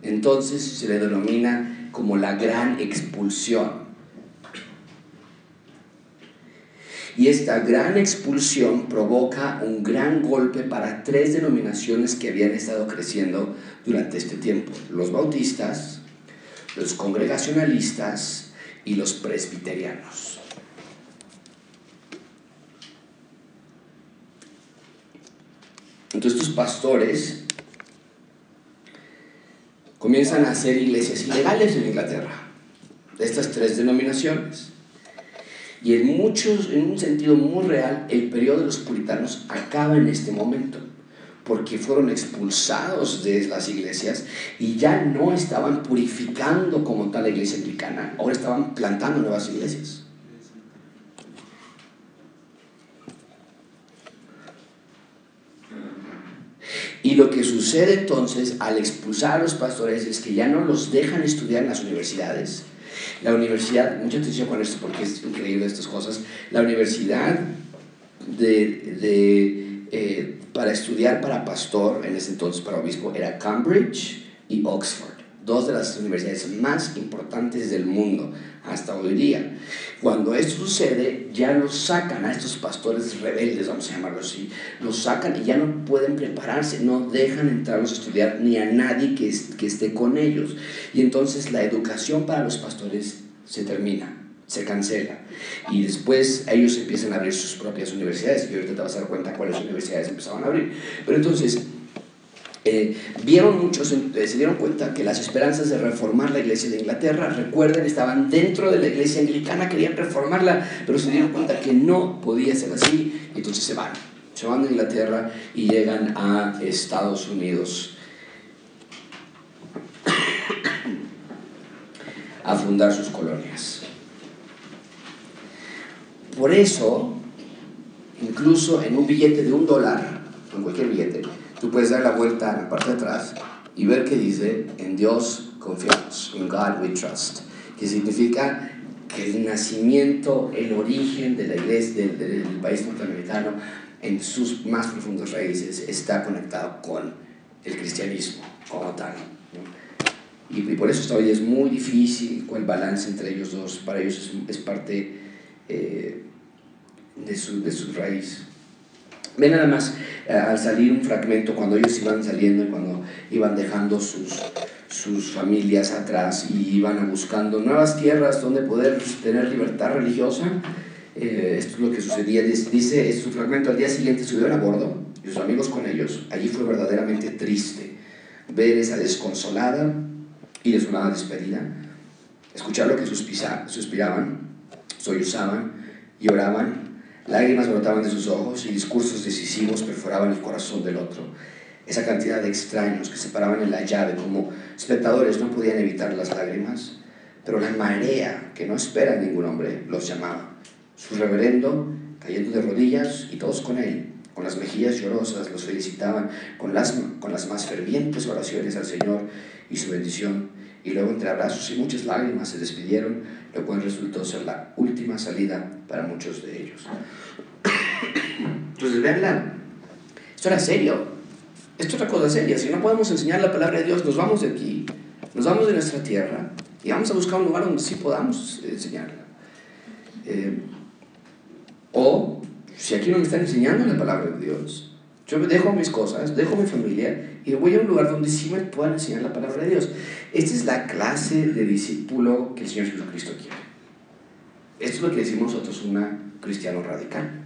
entonces se le denomina como la gran expulsión. Y esta gran expulsión provoca un gran golpe para tres denominaciones que habían estado creciendo durante este tiempo. Los bautistas, los congregacionalistas y los presbiterianos. Entonces estos pastores comienzan a hacer iglesias ilegales en Inglaterra, de estas tres denominaciones. Y en, muchos, en un sentido muy real, el periodo de los puritanos acaba en este momento, porque fueron expulsados de las iglesias y ya no estaban purificando como tal la iglesia anglicana, ahora estaban plantando nuevas iglesias. Y lo que sucede entonces al expulsar a los pastores es que ya no los dejan estudiar en las universidades, la universidad, mucha atención con esto porque es increíble estas cosas, la universidad de, de eh, para estudiar para pastor, en ese entonces para obispo, era Cambridge y Oxford, dos de las universidades más importantes del mundo hasta hoy día. Cuando esto sucede, ya los sacan a estos pastores rebeldes, vamos a llamarlo así, los sacan y ya no pueden prepararse, no dejan entrarlos a estudiar ni a nadie que, que esté con ellos. Y entonces la educación para los pastores se termina. se cancela. Y después ellos empiezan a abrir sus propias universidades, y ahorita te vas a dar cuenta cuáles universidades empezaban a abrir. Pero entonces, eh, vieron muchos, eh, se dieron cuenta que las esperanzas de reformar la iglesia de Inglaterra, recuerden, estaban dentro de la iglesia anglicana, querían reformarla, pero se dieron cuenta que no podía ser así, y entonces se van. Se van de Inglaterra y llegan a Estados Unidos. a fundar sus colonias. Por eso, incluso en un billete de un dólar, en cualquier billete, tú puedes dar la vuelta en la parte de atrás y ver que dice, en Dios confiamos, in God we trust, que significa que el nacimiento, el origen de la iglesia, del, país norteamericano, en sus más profundas raíces, está conectado con el cristianismo como tal. Y, por eso hoy es muy difícil el balance entre ellos dos. Para ellos es, parte eh, de, su, de su raíz. Ven nada más eh, al salir un fragmento, cuando ellos iban saliendo y cuando iban dejando sus, sus familias atrás y iban buscando nuevas tierras donde poder tener libertad religiosa. Eh, esto es lo que sucedía. Dice, es un fragmento, al día siguiente subieron a bordo y sus amigos con ellos. Allí fue verdaderamente triste ver esa desconsolada y desolada despedida, escuchar lo que suspiraban, sollozaban y oraban Lágrimas brotaban de sus ojos y discursos decisivos perforaban el corazón del otro. Esa cantidad de extraños que se paraban en la llave como espectadores no podían evitar las lágrimas, pero la marea que no espera ningún hombre los llamaba. Su reverendo, cayendo de rodillas y todos con él, con las mejillas llorosas, los felicitaban con las, con las más fervientes oraciones al Señor y su bendición. Y luego entre abrazos y muchas lágrimas se despidieron lo cual resultó ser la última salida para muchos de ellos. Entonces, veanla, esto era serio, esto es otra cosa seria. Si no podemos enseñar la palabra de Dios, nos vamos de aquí, nos vamos de nuestra tierra y vamos a buscar un lugar donde sí podamos enseñarla. Eh, o, si aquí no me están enseñando la palabra de Dios, yo dejo mis cosas, dejo mi familia y voy a un lugar donde sí me puedan enseñar la palabra de Dios. Esta es la clase de discípulo que el Señor Jesucristo quiere. Esto es lo que decimos nosotros un cristiano radical.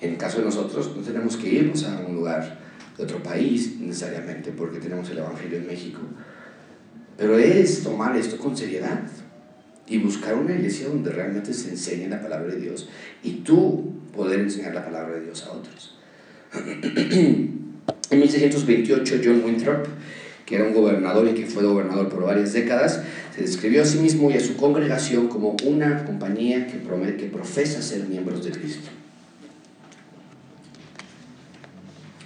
En el caso de nosotros, no tenemos que irnos a un lugar de otro país necesariamente porque tenemos el Evangelio en México, pero es tomar esto con seriedad y buscar una iglesia donde realmente se enseñe la palabra de Dios y tú poder enseñar la palabra de Dios a otros. En 1628, John Winthrop, que era un gobernador y que fue gobernador por varias décadas, se describió a sí mismo y a su congregación como una compañía que, promete, que profesa ser miembros de Cristo.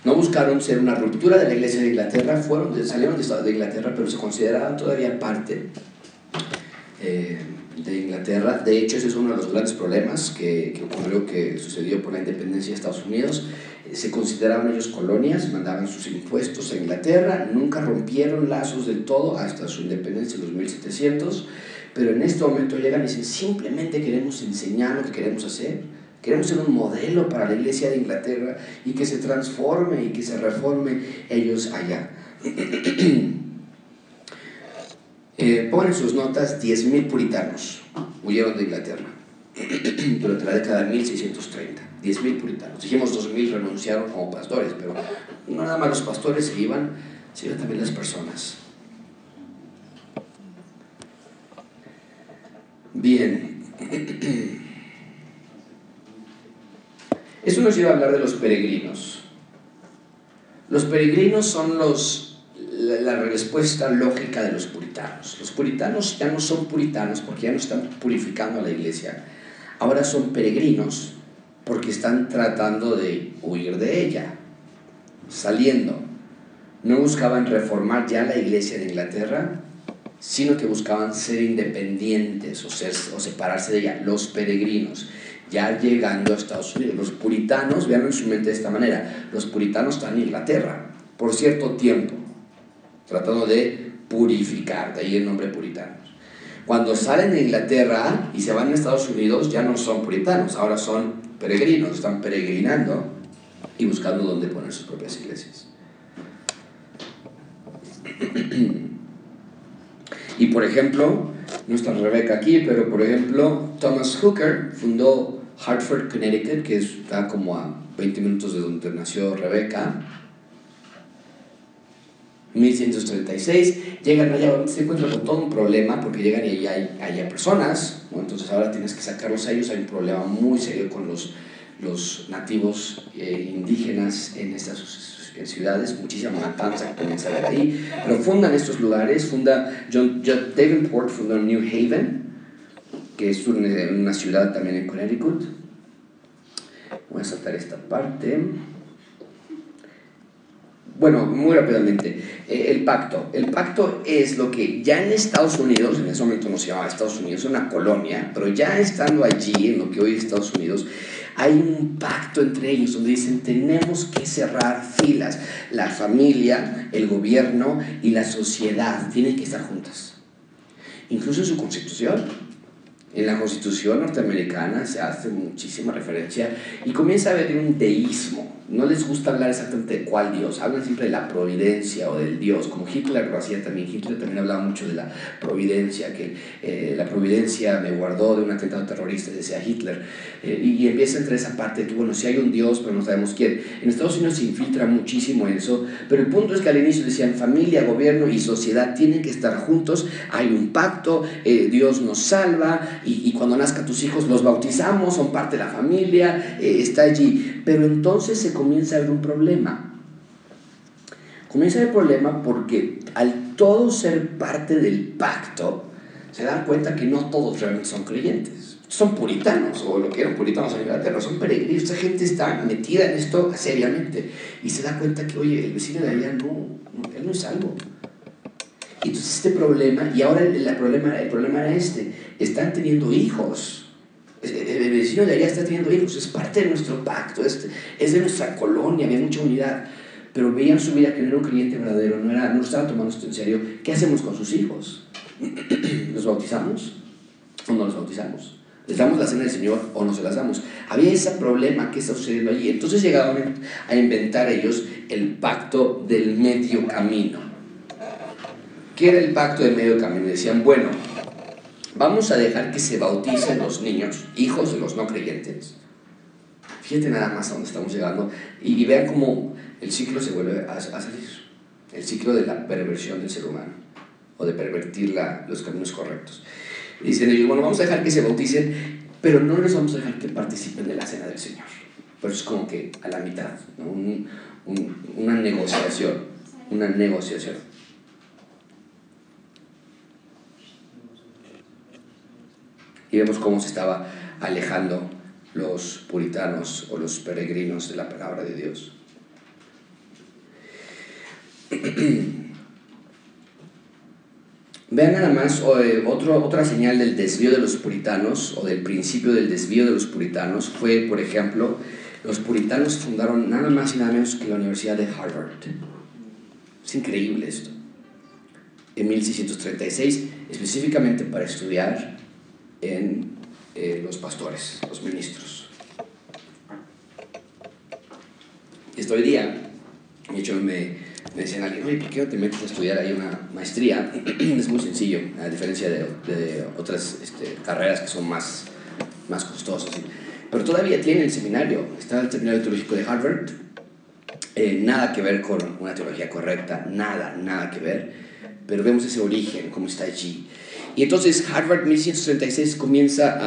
No buscaron ser una ruptura de la iglesia de Inglaterra, fueron, salieron de, Inglaterra, pero se consideraban todavía parte eh, de Inglaterra. De hecho, ese es uno de los grandes problemas que, que ocurrió, que sucedió por la independencia de Estados Unidos se consideraban ellos colonias, mandaban sus impuestos a Inglaterra, nunca rompieron lazos del todo hasta su independencia en los 1700, pero en este momento llegan y dicen, simplemente queremos enseñar lo que queremos hacer, queremos ser un modelo para la iglesia de Inglaterra y que se transforme y que se reforme ellos allá. eh, ponen sus notas 10.000 puritanos huyeron de Inglaterra durante la década de 1630. 10.000 puritanos. Dijimos 2.000 renunciaron como pastores, pero no nada más los pastores se iban, se iban también las personas. Bien. Eso nos lleva a hablar de los peregrinos. Los peregrinos son los, la, la, respuesta lógica de los puritanos. Los puritanos ya no son puritanos porque ya no están purificando a la iglesia. Ahora son peregrinos porque están tratando de huir de ella, saliendo. No buscaban reformar ya la iglesia de Inglaterra, sino que buscaban ser independientes o, ser, o separarse de ella, los peregrinos, ya llegando a Estados Unidos. Los puritanos, vean en su mente de esta manera, los puritanos están en Inglaterra por cierto tiempo, tratando de purificar, de ahí el nombre puritanos. Cuando salen de Inglaterra y se van a Estados Unidos, ya no son puritanos, ahora son peregrinos, están peregrinando y buscando dónde poner sus propias iglesias. Y por ejemplo, no está Rebeca aquí, pero por ejemplo, Thomas Hooker fundó Hartford, Connecticut, que está como a 20 minutos de donde nació Rebeca. 1136, llegan allá, se encuentran con todo un problema porque llegan y hay, hay personas, entonces ahora tienes que sacarlos a ellos, hay un problema muy serio con los, los nativos eh, indígenas en estas ciudades, muchísima matanza que comienza a ahí, pero fundan estos lugares, funda John, John Davenport fundó New Haven, que es una ciudad también en Connecticut. Voy a saltar esta parte. Bueno, muy rápidamente, eh, el pacto. El pacto es lo que ya en Estados Unidos, en ese momento no se llamaba Estados Unidos, es una colonia, pero ya estando allí, en lo que hoy es Estados Unidos, hay un pacto entre ellos donde dicen tenemos que cerrar filas. La familia, el gobierno y la sociedad tienen que estar juntas. Incluso en su constitución. En la constitución norteamericana se hace muchísima referencia y comienza a haber un deísmo no les gusta hablar exactamente de cuál Dios, hablan siempre de la providencia o del Dios, como Hitler lo hacía también. Hitler también hablaba mucho de la providencia, que eh, la providencia me guardó de un atentado terrorista, decía Hitler. Eh, y, empieza entre esa parte, tú, bueno, si hay un Dios, pero no sabemos quién. En Estados Unidos se infiltra muchísimo eso, pero el punto es que al inicio decían familia, gobierno y sociedad tienen que estar juntos, hay un pacto, eh, Dios nos salva y, y, cuando nazcan tus hijos los bautizamos, son parte de la familia, está allí. Pero entonces se comienza a haber un problema. Comienza haber problema porque al todos ser parte del pacto, se dan cuenta que no todos realmente son creyentes. Son puritanos, o lo que eran puritanos en Inglaterra, son peregrinos. Esta gente está metida en esto seriamente y se da cuenta que, oye, el vecino de allá no, no es salvo. Y entonces este problema, y ahora el, problema, el problema era este, están teniendo hijos el vecino de allá está teniendo hijos, es parte de nuestro pacto, es, es de nuestra colonia, había mucha unidad. Pero veían su vida que no era un creyente verdadero, no, era, no estaba tomando esto en serio. ¿Qué hacemos con sus hijos? ¿Los bautizamos o no los bautizamos? ¿Les damos la cena del Señor o no se las damos? Había ese problema que está sucediendo allí. Entonces llegaron a inventar ellos el pacto del medio camino. ¿Qué era el pacto del medio camino? Decían, bueno, Vamos a dejar que se bauticen los niños, hijos de los no creyentes. Fíjate nada más a dónde estamos llegando y, vean cómo el ciclo se vuelve a, salir. El ciclo de la perversión del ser humano o de pervertir los caminos correctos. dicen ellos, bueno, vamos a dejar que se bauticen, pero no les vamos a dejar que participen de la cena del Señor. Pero es como que a la mitad, una negociación, una negociación. Y vemos cómo se estaba alejando los puritanos o los peregrinos de la palabra de Dios. Vean nada más eh, otro, otra señal del desvío de los puritanos o del principio del desvío de los puritanos fue, por ejemplo, los puritanos fundaron nada más y nada menos que la Universidad de Harvard. Es increíble esto. En 1636, específicamente para estudiar en eh, los pastores, los ministros. Esto hoy día, de hecho me, me decían alguien, oye, ¿por qué no te metes a estudiar ahí una maestría? es muy sencillo, a diferencia de, de otras este, carreras que son más, más costosas. Pero todavía tiene el seminario, está el seminario teológico de Harvard, eh, nada que ver con una teología correcta, nada, nada que ver, pero vemos ese origen, cómo está allí. Y entonces Harvard 1136 comienza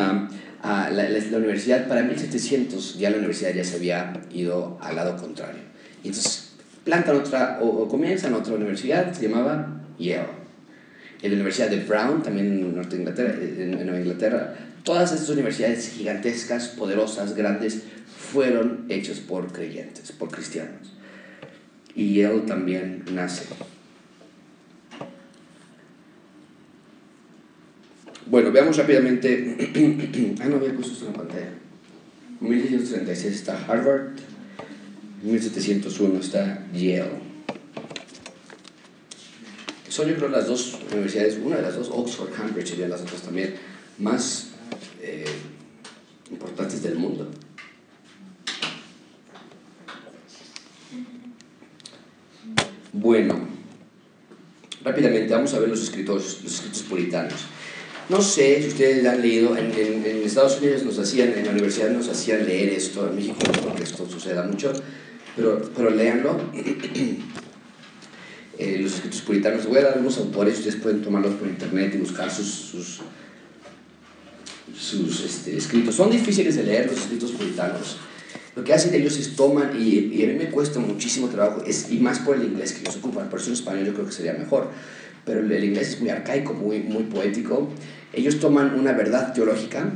a, la, universidad, para 1700 ya la universidad ya se había ido al lado contrario. Y entonces plantan otra, o, comienzan otra universidad, se llamaba Yale. En la Universidad de Brown, también en, Norte Inglaterra, en, Nueva Inglaterra, todas estas universidades gigantescas, poderosas, grandes, fueron hechas por creyentes, por cristianos. Y Yale también nace Bueno, veamos rápidamente. ah, no había puesto esto en la pantalla. En 1636 está Harvard, en 1701 está Yale. Son yo creo las dos universidades, una de las dos, Oxford, Cambridge y las otras también, más eh, importantes del mundo. Bueno, rápidamente vamos a ver los escritos, los escritos puritanos. No sé si ustedes han leído, en, Estados Unidos nos hacían, en la universidad nos hacían leer esto, en México no creo que esto suceda mucho, pero, pero léanlo. Eh, los escritos puritanos, voy a dar algunos autores, ustedes pueden tomarlos por internet y buscar sus, sus, sus este, escritos. Son difíciles de leer los escritos puritanos. Lo que hacen ellos es toman, y, y a mí me cuesta muchísimo trabajo, es, y más por el inglés que ellos ocupan, por eso en español yo creo que sería mejor pero el inglés es muy arcaico, muy, muy poético. Ellos toman una verdad teológica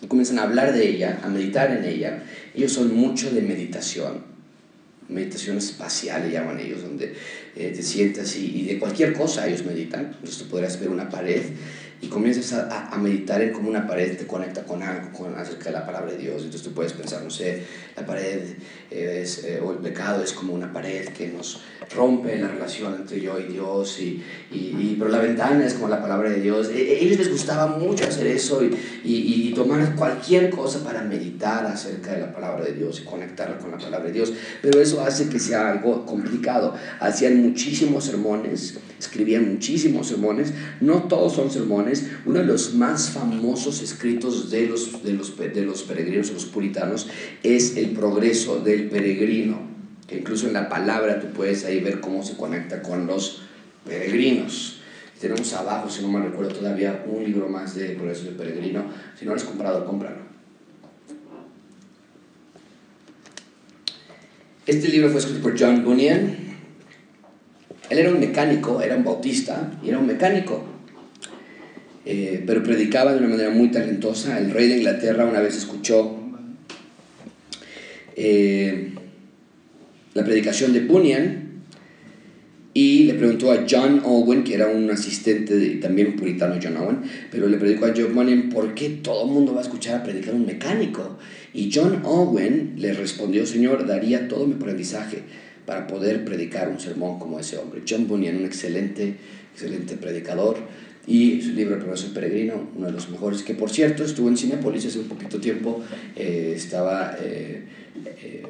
y comienzan a hablar de ella, a meditar en ella. Ellos son mucho de meditación, meditación espacial le llaman ellos, donde eh, te sientas y, y, de cualquier cosa ellos meditan. Entonces tú podrás ver una pared y comienzas a, a, meditar en cómo una pared te conecta con algo, con, acerca de la palabra de Dios. Entonces tú puedes pensar, no sé, la pared es, eh, o el pecado es como una pared que nos rompe la relación entre yo y Dios, y, y, pero la ventana es como la palabra de Dios. A e, e, ellos les gustaba mucho hacer eso y, y, tomar cualquier cosa para meditar acerca de la palabra de Dios y conectarla con la palabra de Dios, pero eso hace que sea algo complicado. Hacían muchísimos sermones, escribían muchísimos sermones, no todos son sermones, uno de los más famosos escritos de los, de los, de los peregrinos, los puritanos, es El progreso del peregrino que incluso en la palabra tú puedes ahí ver cómo se conecta con los peregrinos. Tenemos abajo, si no me recuerdo todavía, un libro más de Progreso del Peregrino. Si no lo has comprado, cómpralo. Este libro fue escrito por John Bunyan. Él era un mecánico, era un bautista y era un mecánico. Eh, pero predicaba de una manera muy talentosa. El rey de Inglaterra una vez escuchó eh, la predicación de Bunyan y le preguntó a John Owen, que era un asistente de, también un puritano John Owen, pero le predicó a John Bunyan, ¿por qué todo el mundo va a escuchar a predicar un mecánico? Y John Owen le respondió, Señor, daría todo mi aprendizaje para poder predicar un sermón como ese hombre. John Bunyan, un excelente, excelente predicador, y su libro El peregrino, uno de los mejores, que por cierto estuvo en Cinepolis hace un poquito tiempo, eh, estaba... Eh, eh,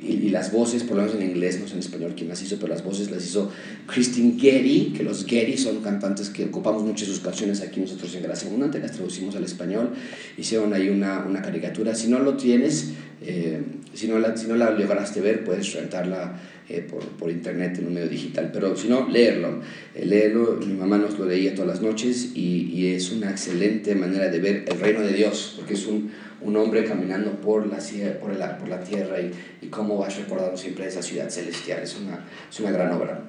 y, las voces, por lo menos en inglés, no sé en español quién las hizo, pero las voces las hizo Christine Getty, que los Getty son cantantes que ocupamos mucho sus canciones aquí nosotros en Gracia Abundante, las traducimos al español, hicieron ahí una, una caricatura. Si no lo tienes, eh, si, no la, si no la lograste ver, puedes rentarla eh, por, por, internet en un medio digital, pero si no, leerlo. leerlo, mi mamá nos lo leía todas las noches y, y es una excelente manera de ver el reino de Dios, porque es un un hombre caminando por la, por la, por la tierra y, y, cómo vas recordando siempre esa ciudad celestial. Es una, es una gran obra.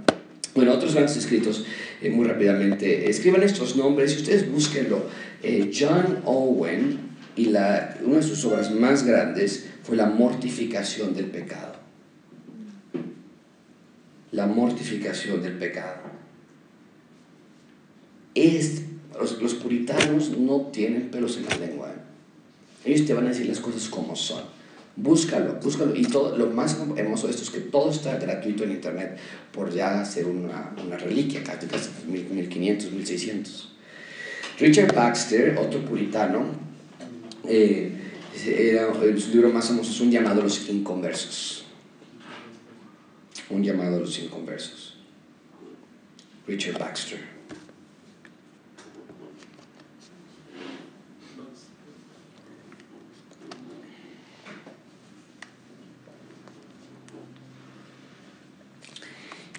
Bueno, otros grandes escritos, eh, muy rápidamente, escriban estos nombres y ustedes búsquenlo. Eh, John Owen, y la, una de sus obras más grandes fue La mortificación del pecado. La mortificación del pecado. Es, los, los puritanos no tienen pelos en la lengua. ¿eh? Ellos te van a decir las cosas como son. Búscalo, búscalo. Y todo, lo más hermoso de esto es que todo está gratuito en internet por ya ser una, una reliquia, casi, casi 1500, 1600. Richard Baxter, otro puritano, eh, era, su libro más famoso es Un llamado los inconversos. Un llamado a los inconversos. Richard Baxter.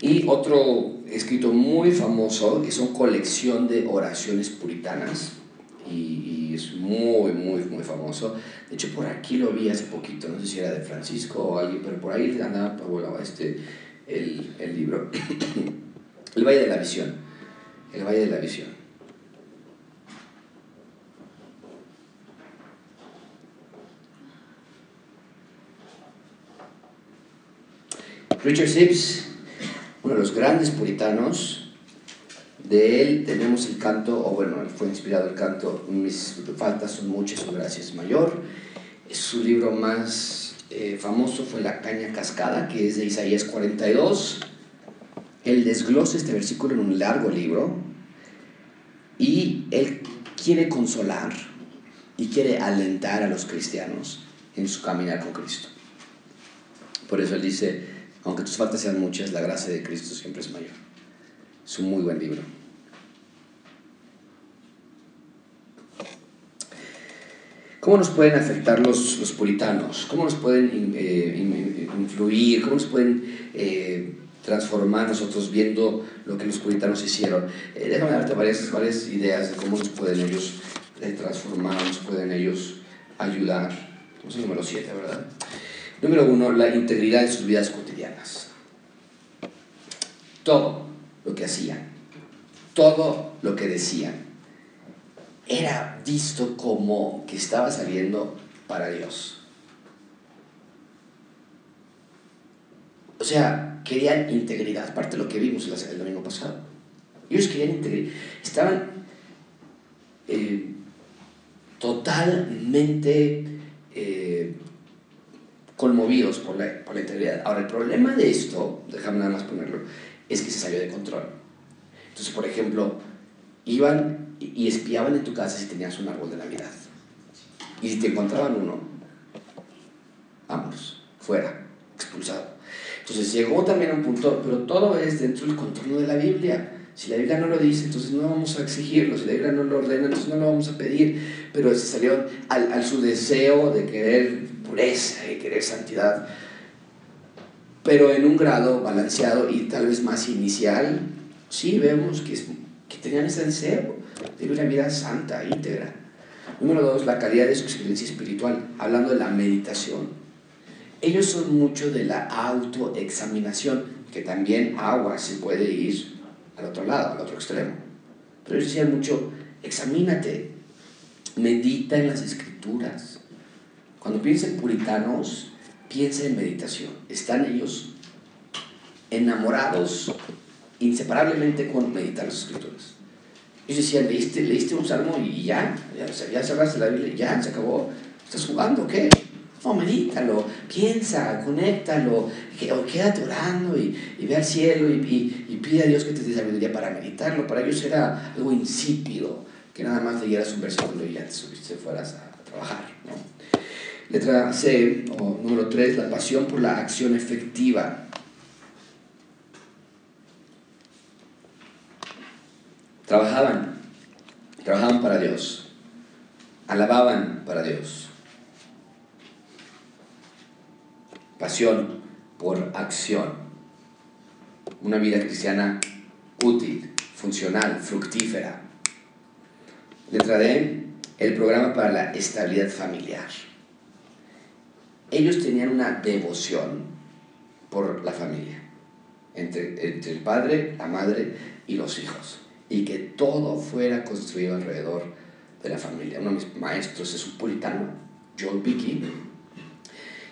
Y otro escrito muy famoso es una colección de oraciones puritanas y, es muy, muy, muy famoso. De hecho, por aquí lo vi hace poquito, no sé si era de Francisco o alguien, pero por ahí andaba, volaba este, el, el libro. el Valle de la Visión. El Valle de la Visión. Richard Sibbs uno de los grandes puritanos. De él tenemos el canto, o bueno, fue inspirado el canto Mis faltas son muchas, su gracia es mayor. Su libro más eh, famoso fue La caña cascada, que es de Isaías 42. Él desglosa este versículo en un largo libro y él quiere consolar y quiere alentar a los cristianos en su caminar con Cristo. Por eso él dice, aunque tus faltas sean muchas, la gracia de Cristo siempre es mayor. Es un muy buen libro. ¿Cómo nos pueden afectar los, los puritanos? ¿Cómo nos pueden eh, influir? ¿Cómo nos pueden eh, transformar nosotros viendo lo que los puritanos hicieron? Eh, déjame darte varias, varias ideas de cómo nos pueden ellos transformar, nos pueden ellos ayudar. Entonces, número 7, ¿verdad? Número 1, la integridad de sus vidas cotidianas. Todo que todo lo que decían, era visto como que estaba saliendo para Dios. O sea, querían integridad, aparte de lo que vimos el domingo pasado. Ellos querían integridad, estaban eh, totalmente eh, conmovidos por la, por la integridad. Ahora, el problema de esto, déjame nada más ponerlo, es que se salió de control. Entonces, por ejemplo, iban y espiaban en tu casa si tenías un árbol de Navidad. Y si te encontraban uno, vamos, fuera, expulsado. Entonces llegó también a un punto, pero todo es dentro del contorno de la Biblia. Si la Biblia no lo dice, entonces no vamos a exigirlo. Si la Biblia no lo ordena, entonces no lo vamos a pedir. Pero se salió al, al su deseo de querer pureza y querer santidad, pero en un grado balanceado y tal vez más inicial, sí vemos que, que tenían ese deseo tiene una vida santa, íntegra. Número dos, la calidad de su experiencia espiritual, hablando de la meditación. Ellos son mucho de la autoexaminación, que también agua se puede ir al otro lado, al otro extremo. Pero ellos decían mucho, examínate, medita en las escrituras. Cuando piensa en puritanos, piensa en meditación. Están ellos enamorados inseparablemente con meditar las escrituras. Ellos decían, leíste, leíste un salmo y ya, ya, cerraste la Biblia, ya, se acabó. ¿Estás jugando qué? No, medítalo, piensa, conéctalo, quédate orando y, ve al cielo y, y, pide a Dios que te dé sabiduría para meditarlo. Para ellos era algo insípido, que nada más leyeras un versículo y ya te fueras a trabajar. ¿no? Letra C, o número 3, la pasión por la acción efectiva. Trabajaban, trabajaban para Dios, alababan para Dios. Pasión por acción. Una vida cristiana útil, funcional, fructífera. Letra D, el programa para la estabilidad familiar. Ellos tenían una devoción por la familia, entre, entre el padre, la madre y los hijos y que todo fuera construido alrededor de la familia. Uno de mis maestros es un puritano, Joel Bicky,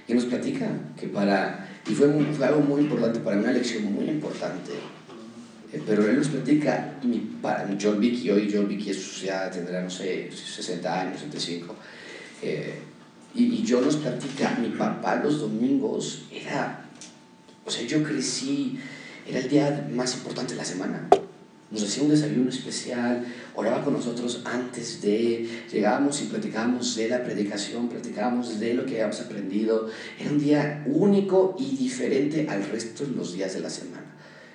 y nos platica que para, y fue, fue algo muy importante para mí, una lección muy importante, eh, pero él nos platica, mi, Joel Bicky, hoy Joel Bicky ya tendrá, no sé, 60 años, 65, eh, y, y yo nos platica, mi papá los domingos era, o sea, yo crecí, era el día más importante de la semana nos hacía un desayuno especial, oraba con nosotros antes de, llegábamos y platicábamos de la predicación, platicábamos de lo que habíamos aprendido. Era un día único y diferente al resto de los días de la semana.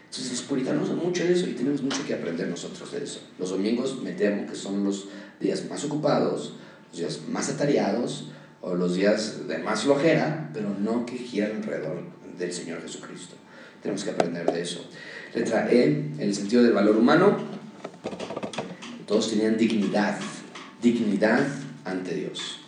Entonces los puritanos son mucho de eso y tenemos mucho que aprender nosotros de eso. Los domingos me temo que son los días más ocupados, los días más atareados o los días de más flojera, pero no que giran alrededor del Señor Jesucristo. Tenemos que aprender de eso. Letra E, el sentido del valor humano, todos tenían dignidad, dignidad ante Dios.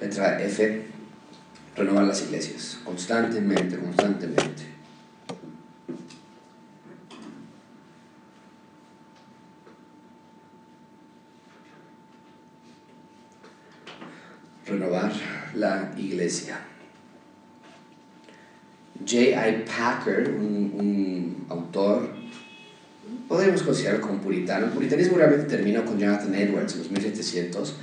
Letra F, renovar las iglesias, constantemente, constantemente. renovar la iglesia. J.I. Packer, un, autor, podríamos considerarlo como puritano. El puritanismo realmente terminó con Jonathan Edwards en los 1700,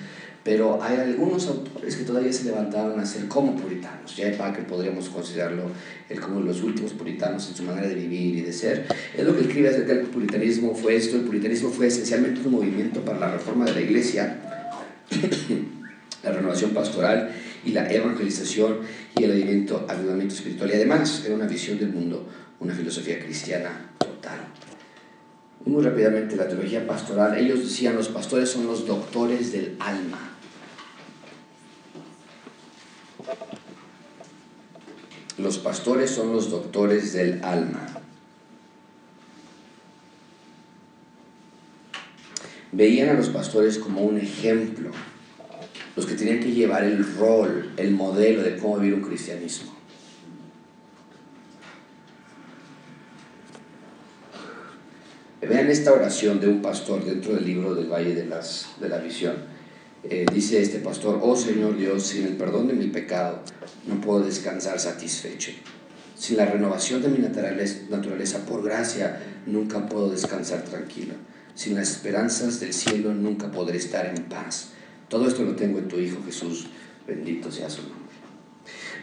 pero hay algunos autores que todavía se levantaron a ser como puritanos. J.I. Packer podríamos considerarlo el como los últimos puritanos en su manera de vivir y de ser. Es lo que escribe acerca del puritanismo fue esto. El puritanismo fue esencialmente un movimiento para la reforma de la iglesia la renovación pastoral y la evangelización y el avivamiento, avivamiento espiritual. Y además era una visión del mundo, una filosofía cristiana total. Muy rápidamente la teología pastoral, ellos decían los pastores son los doctores del alma. Los pastores son los doctores del alma. Veían a los pastores como un ejemplo, los que tenían que llevar el rol, el modelo de cómo vivir un cristianismo. Vean esta oración de un pastor dentro del libro del Valle de, las, de la Visión. Eh, dice este pastor, oh Señor Dios, sin el perdón de mi pecado no puedo descansar satisfecho. Sin la renovación de mi naturaleza, por gracia nunca puedo descansar tranquilo. Sin las esperanzas del cielo nunca podré estar en paz. Todo esto lo tengo en tu Hijo Jesús. Bendito sea su nombre.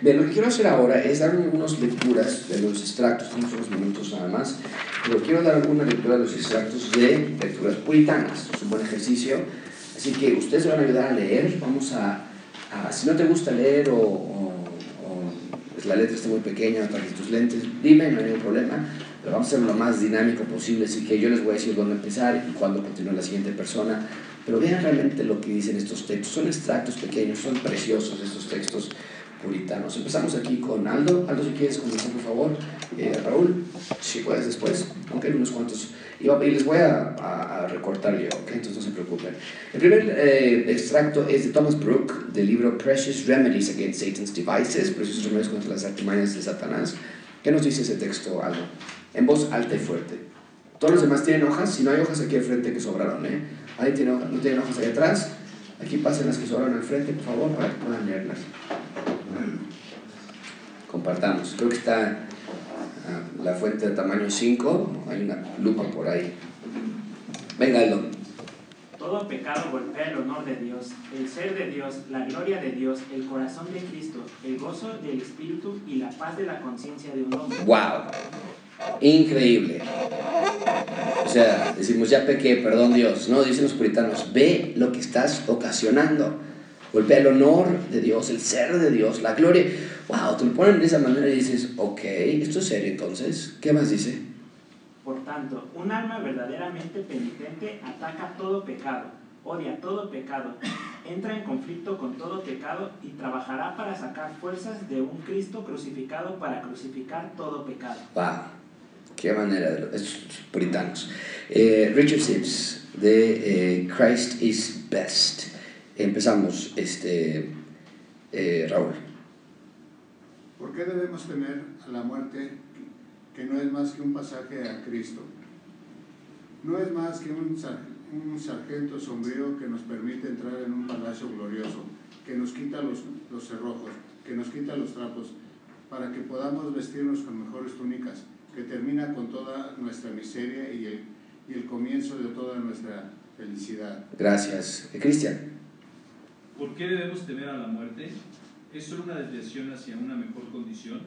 Bien, lo que quiero hacer ahora es dar unas lecturas de los extractos, tenemos unos minutos nada más, pero quiero dar alguna lectura de los extractos de lecturas puritanas. Es un buen ejercicio. Así que ustedes van a ayudar a leer. Vamos a, si no te gusta leer o, pues la letra está muy pequeña, trajes tus lentes, dime, no hay ningún problema. Pero vamos a hacerlo lo más dinámico posible, así que yo les voy a decir dónde empezar y cuándo continúa la siguiente persona, pero vean realmente lo que dicen estos textos, son extractos pequeños, son preciosos estos textos puritanos. Empezamos aquí con Aldo, Aldo si quieres comenzar por favor, eh, Raúl, si puedes después, aunque hay unos cuantos, y, les voy a, recortar yo, ¿ok? Entonces no se preocupen. El primer eh, extracto es de Thomas Brooke, del libro Precious Remedies Against Satan's Devices, Preciosos Remedios contra las artimañas de Satanás. ¿Qué nos dice ese texto, Aldo? en voz alta y fuerte. Todos los demás tienen hojas, si no hay hojas aquí al frente que sobraron, ¿eh? Ahí tiene hojas, no tienen hojas ahí atrás. Aquí pasen las que sobraron al frente, por favor, para que puedan leerlas. Compartamos. Creo que está la fuente de tamaño 5, hay una lupa por ahí. Venga, Aldo. Todo pecado golpea el honor de Dios, el ser de Dios, la gloria de Dios, el corazón de Cristo, el gozo del Espíritu y la paz de la conciencia de un hombre. ¡Wow! Increíble. O sea, decimos, ya pequé, perdón Dios. No, dicen los puritanos, ve lo que estás ocasionando. Golpea el honor de Dios, el ser de Dios, la gloria. Wow, te lo ponen de esa manera y dices, ok, esto es serio entonces. ¿Qué más dice? Por tanto, un alma verdaderamente penitente ataca todo pecado, odia todo pecado, entra en conflicto con todo pecado y trabajará para sacar fuerzas de un Cristo crucificado para crucificar todo pecado. Wow. Qué manera de los puritanos. Eh, Richard Sims, de eh, Christ is Best. Empezamos, este, eh, Raúl. ¿Por qué debemos temer a la muerte que no es más que un pasaje a Cristo? No es más que un, un sargento sombrío que nos permite entrar en un palacio glorioso, que nos quita los, los cerrojos, que nos quita los trapos, para que podamos vestirnos con mejores túnicas que termina con toda nuestra miseria y el, y el comienzo de toda nuestra felicidad. Gracias. Eh, Cristian. ¿Por qué debemos temer a la muerte? ¿Es solo una desviación hacia una mejor condición?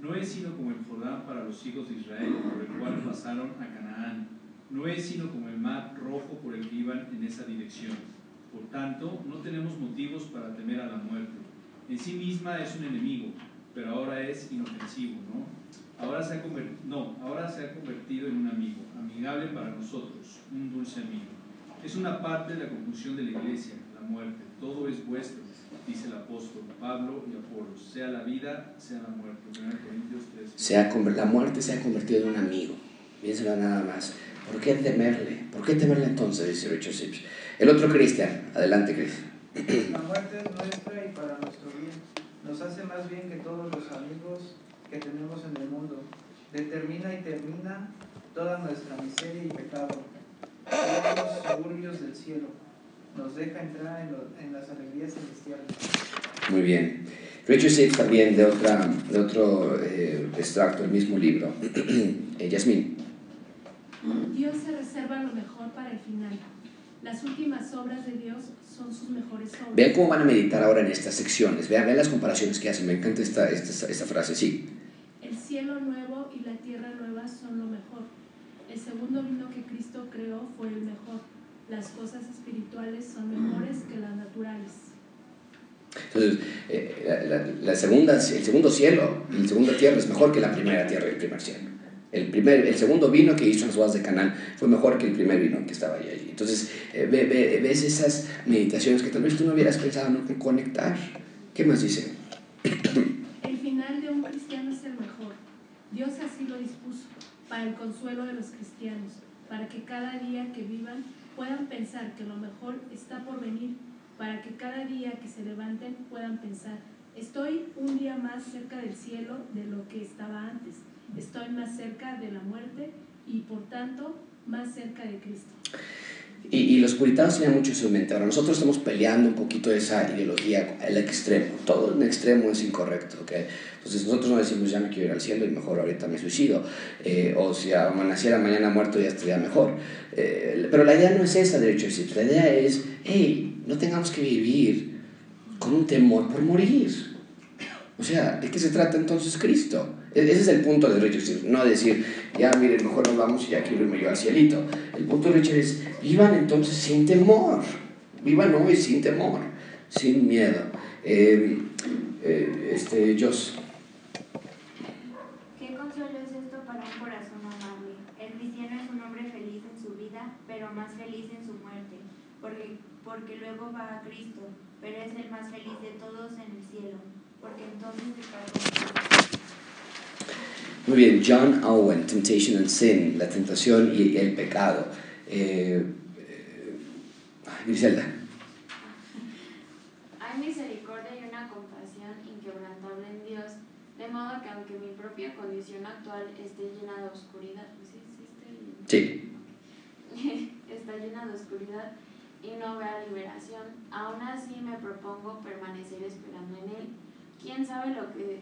No es sino como el Jordán para los hijos de Israel, por el cual pasaron a Canaán. No es sino como el mar rojo por el que iban en esa dirección. Por tanto, no tenemos motivos para temer a la muerte. En sí misma es un enemigo, pero ahora es inofensivo, ¿no? ahora se ha convertido, no, ahora se ha convertido en un amigo, amigable para nosotros, un dulce amigo. Es una parte de la conclusión de la iglesia, la muerte. Todo es vuestro, dice el apóstol Pablo y Apolo, sea la vida, sea la muerte. 1 Corintios 13. la muerte se ha convertido en un amigo. Piénselo nada más. ¿Por qué temerle? ¿Por qué temerle entonces? Dice Richard Sips. El otro cristiano. Adelante, Chris. La muerte es nuestra y para nuestro bien. Nos hace más bien que todos los amigos que tenemos en el mundo. Determina y termina toda nuestra miseria y pecado. los suburbios del cielo. Nos deja entrar en, las alegrías celestiales. Muy bien. Richard Sips también de, otra, de otro eh, extracto del mismo libro. eh, Yasmin. Dios se reserva lo mejor para el final. Las últimas obras de Dios son sus mejores obras. Vean cómo van a meditar ahora en estas secciones. Vean, vean las comparaciones que hacen. Me encanta esta, esta, esta frase. Sí cielo nuevo y la tierra nueva son lo mejor. El segundo vino que Cristo creó fue el mejor. Las cosas espirituales son mejores que las naturales. Entonces, eh, la, la, segunda, el segundo cielo y la segunda tierra es mejor que la primera tierra y el primer cielo. El, primer, el segundo vino que hizo en las bodas de Canal fue mejor que el primer vino que estaba allí. Entonces, eh, ves esas meditaciones que tal vez tú no hubieras pensado en conectar. ¿Qué más dice? El final de un cristiano es el mejor. Dios así lo dispuso para el consuelo de los cristianos, para que cada día que vivan puedan pensar que lo mejor está por venir, para que cada día que se levanten puedan pensar, estoy un día más cerca del cielo de lo que estaba antes, estoy más cerca de la muerte y por tanto más cerca de Cristo. Y, los puritanos tenían mucho eso en mente. Ahora, nosotros estamos peleando un poquito esa ideología, el extremo. Todo en extremo es incorrecto, ¿ok? Entonces, nosotros no decimos, ya me quiero ir al cielo y mejor ahorita me suicido. Eh, o si amaneciera mañana muerto, ya estaría mejor. Eh, pero la idea no es esa, de hecho, la idea es, hey, no tengamos que vivir con un temor por morir. O sea, ¿de qué se trata entonces Cristo? E-, ese es el punto de Richard, no decir, ya miren, mejor nos vamos y ya quiero irme yo al cielito. El punto de Richard es, vivan entonces sin temor, vivan hoy sin temor, sin miedo. Eh, este, Jos. ¿Qué consuelo es esto para un corazón amable? El cristiano es un hombre feliz en su vida, pero más feliz en su muerte, porque, porque luego va a Cristo, pero es el más feliz de todos en el cielo, porque entonces está muy bien, John Owen, Temptation and Sin, la tentación y el pecado. Eh, eh, Griselda. Hay misericordia y una compasión inquebrantable en Dios, de modo que aunque mi propia condición actual esté llena de oscuridad, ¿sí? ¿Sí, sí. está llena de oscuridad y no vea liberación, aún así me propongo permanecer esperando en Él. ¿Quién sabe lo que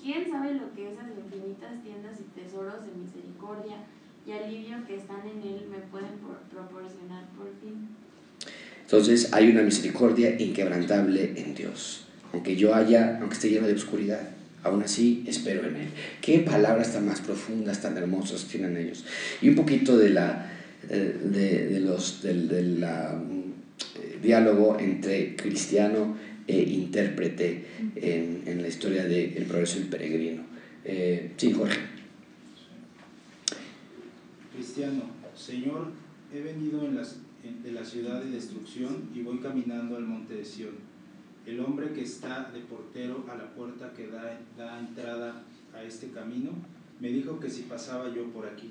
¿Quién sabe lo que esas infinitas tiendas y tesoros de misericordia y alivio que están en Él me pueden proporcionar por fin? Entonces hay una misericordia inquebrantable en Dios. Aunque yo haya, aunque esté lleno de oscuridad, aún así espero en Él. ¿Qué palabras tan más profundas, tan hermosas tienen ellos? Y un poquito de la, eh, de, los, del, eh, diálogo entre cristiano e intérprete en, en la historia del de progreso del peregrino. Eh, sí, Jorge. Cristiano, Señor, he venido de la ciudad de destrucción y voy caminando al monte de Sión. El hombre que está de portero a la puerta que da, da entrada a este camino me dijo que si pasaba yo por aquí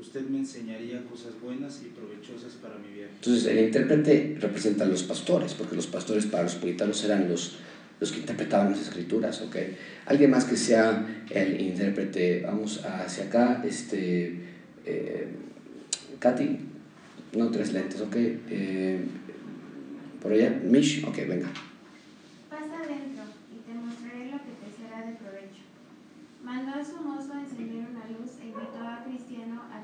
usted me enseñaría cosas buenas y provechosas para mi viaje. Entonces el intérprete representa a los pastores, porque los pastores para los puritanos eran los, los que interpretaban las escrituras, ¿ok? Alguien más que sea el intérprete, vamos hacia acá, este, eh, Katy, no tres lentes, ¿ok? Eh, por allá, Mish, ok, venga. Pasa adentro y te mostraré lo que te será de provecho. Mandó a su mozo encender una luz e invitó a Cristiano a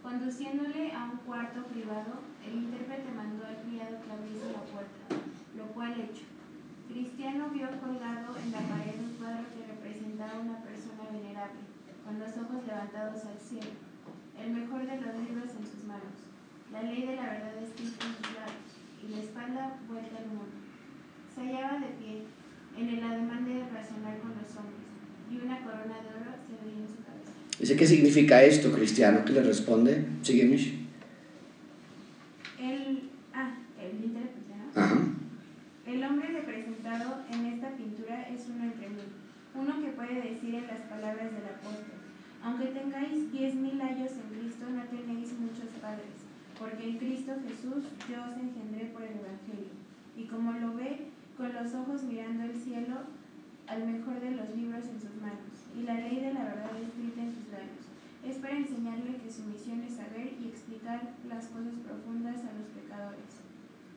Conduciéndole a un cuarto privado, el intérprete mandó al criado que abriese la puerta, lo cual hecho. Cristiano vio colgado en la pared un cuadro que representaba a una persona venerable, con los ojos levantados al cielo, el mejor de los libros en sus manos, la ley de la verdad escrita en sus labios, y la espalda vuelta al mundo. Se hallaba de pie, en el ademán de razonar con los hombres, y una corona de oro se veía en su cabeza. Dice, ¿qué significa esto, cristiano? ¿Qué le responde? Sigue, Mish. El, ah, el intérprete, Ajá. El hombre representado en esta pintura es uno entre mí, uno que puede decir en las palabras del apóstol, aunque tengáis diez mil años en Cristo, no tenéis muchos padres, porque en Cristo Jesús yo os engendré por el Evangelio. Y como lo ve, con los ojos mirando el cielo, al mejor de los libros en sus manos y la ley de la verdad escrita en sus labios. Es para enseñarle que su misión es saber y explicar las cosas profundas a los pecadores.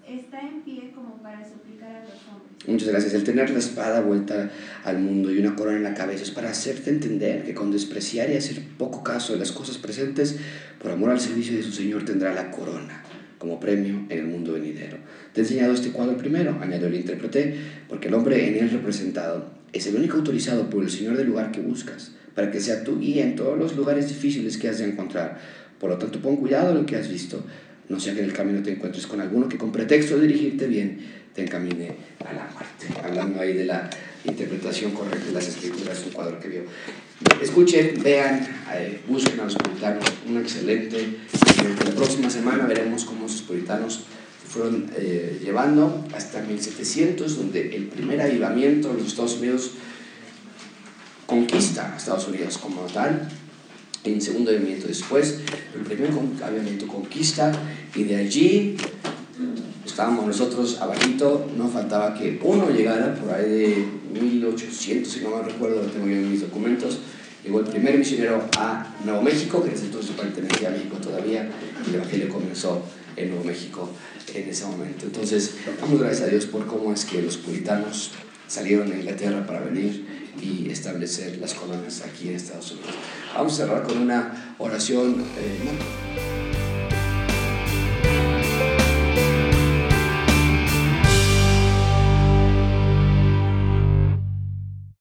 Está en pie como para suplicar a los hombres. Muchas gracias. El tener la espada vuelta al mundo y una corona en la cabeza es para hacerte entender que con despreciar y hacer poco caso de las cosas presentes, por amor al servicio de su Señor tendrá la corona como premio en el mundo venidero. Te he enseñado este cuadro primero, añadió el intérprete, porque el hombre en él representado es el único autorizado por el Señor del lugar que buscas, para que sea tu guía en todos los lugares difíciles que has de encontrar. Por lo tanto, pon cuidado lo que has visto. no sea que en el camino te encuentres con alguno que con pretexto de dirigirte bien te encamine a la muerte. Hablando ahí de la interpretación correcta de las escrituras, un cuadro que vio. Escuchen, vean, eh, busquen a los puritanos, un excelente. La próxima semana veremos cómo esos puritanos fueron eh, llevando hasta 1700, donde el primer avivamiento de los Estados Unidos conquista a Estados Unidos como tal, en segundo avivamiento después, el primer avivamiento conquista, y de allí estábamos nosotros abajito, no faltaba que uno llegara por ahí de 1800, si no me recuerdo, tengo yo en mis documentos, llegó el primer misionero a Nuevo México, que desde entonces pertenecía a México todavía, y el Evangelio comenzó en Nuevo México en ese momento. Entonces, damos gracias a Dios por cómo es que los puritanos salieron de Inglaterra para venir y establecer las colonias aquí en Estados Unidos. Vamos a cerrar con una oración. Eh,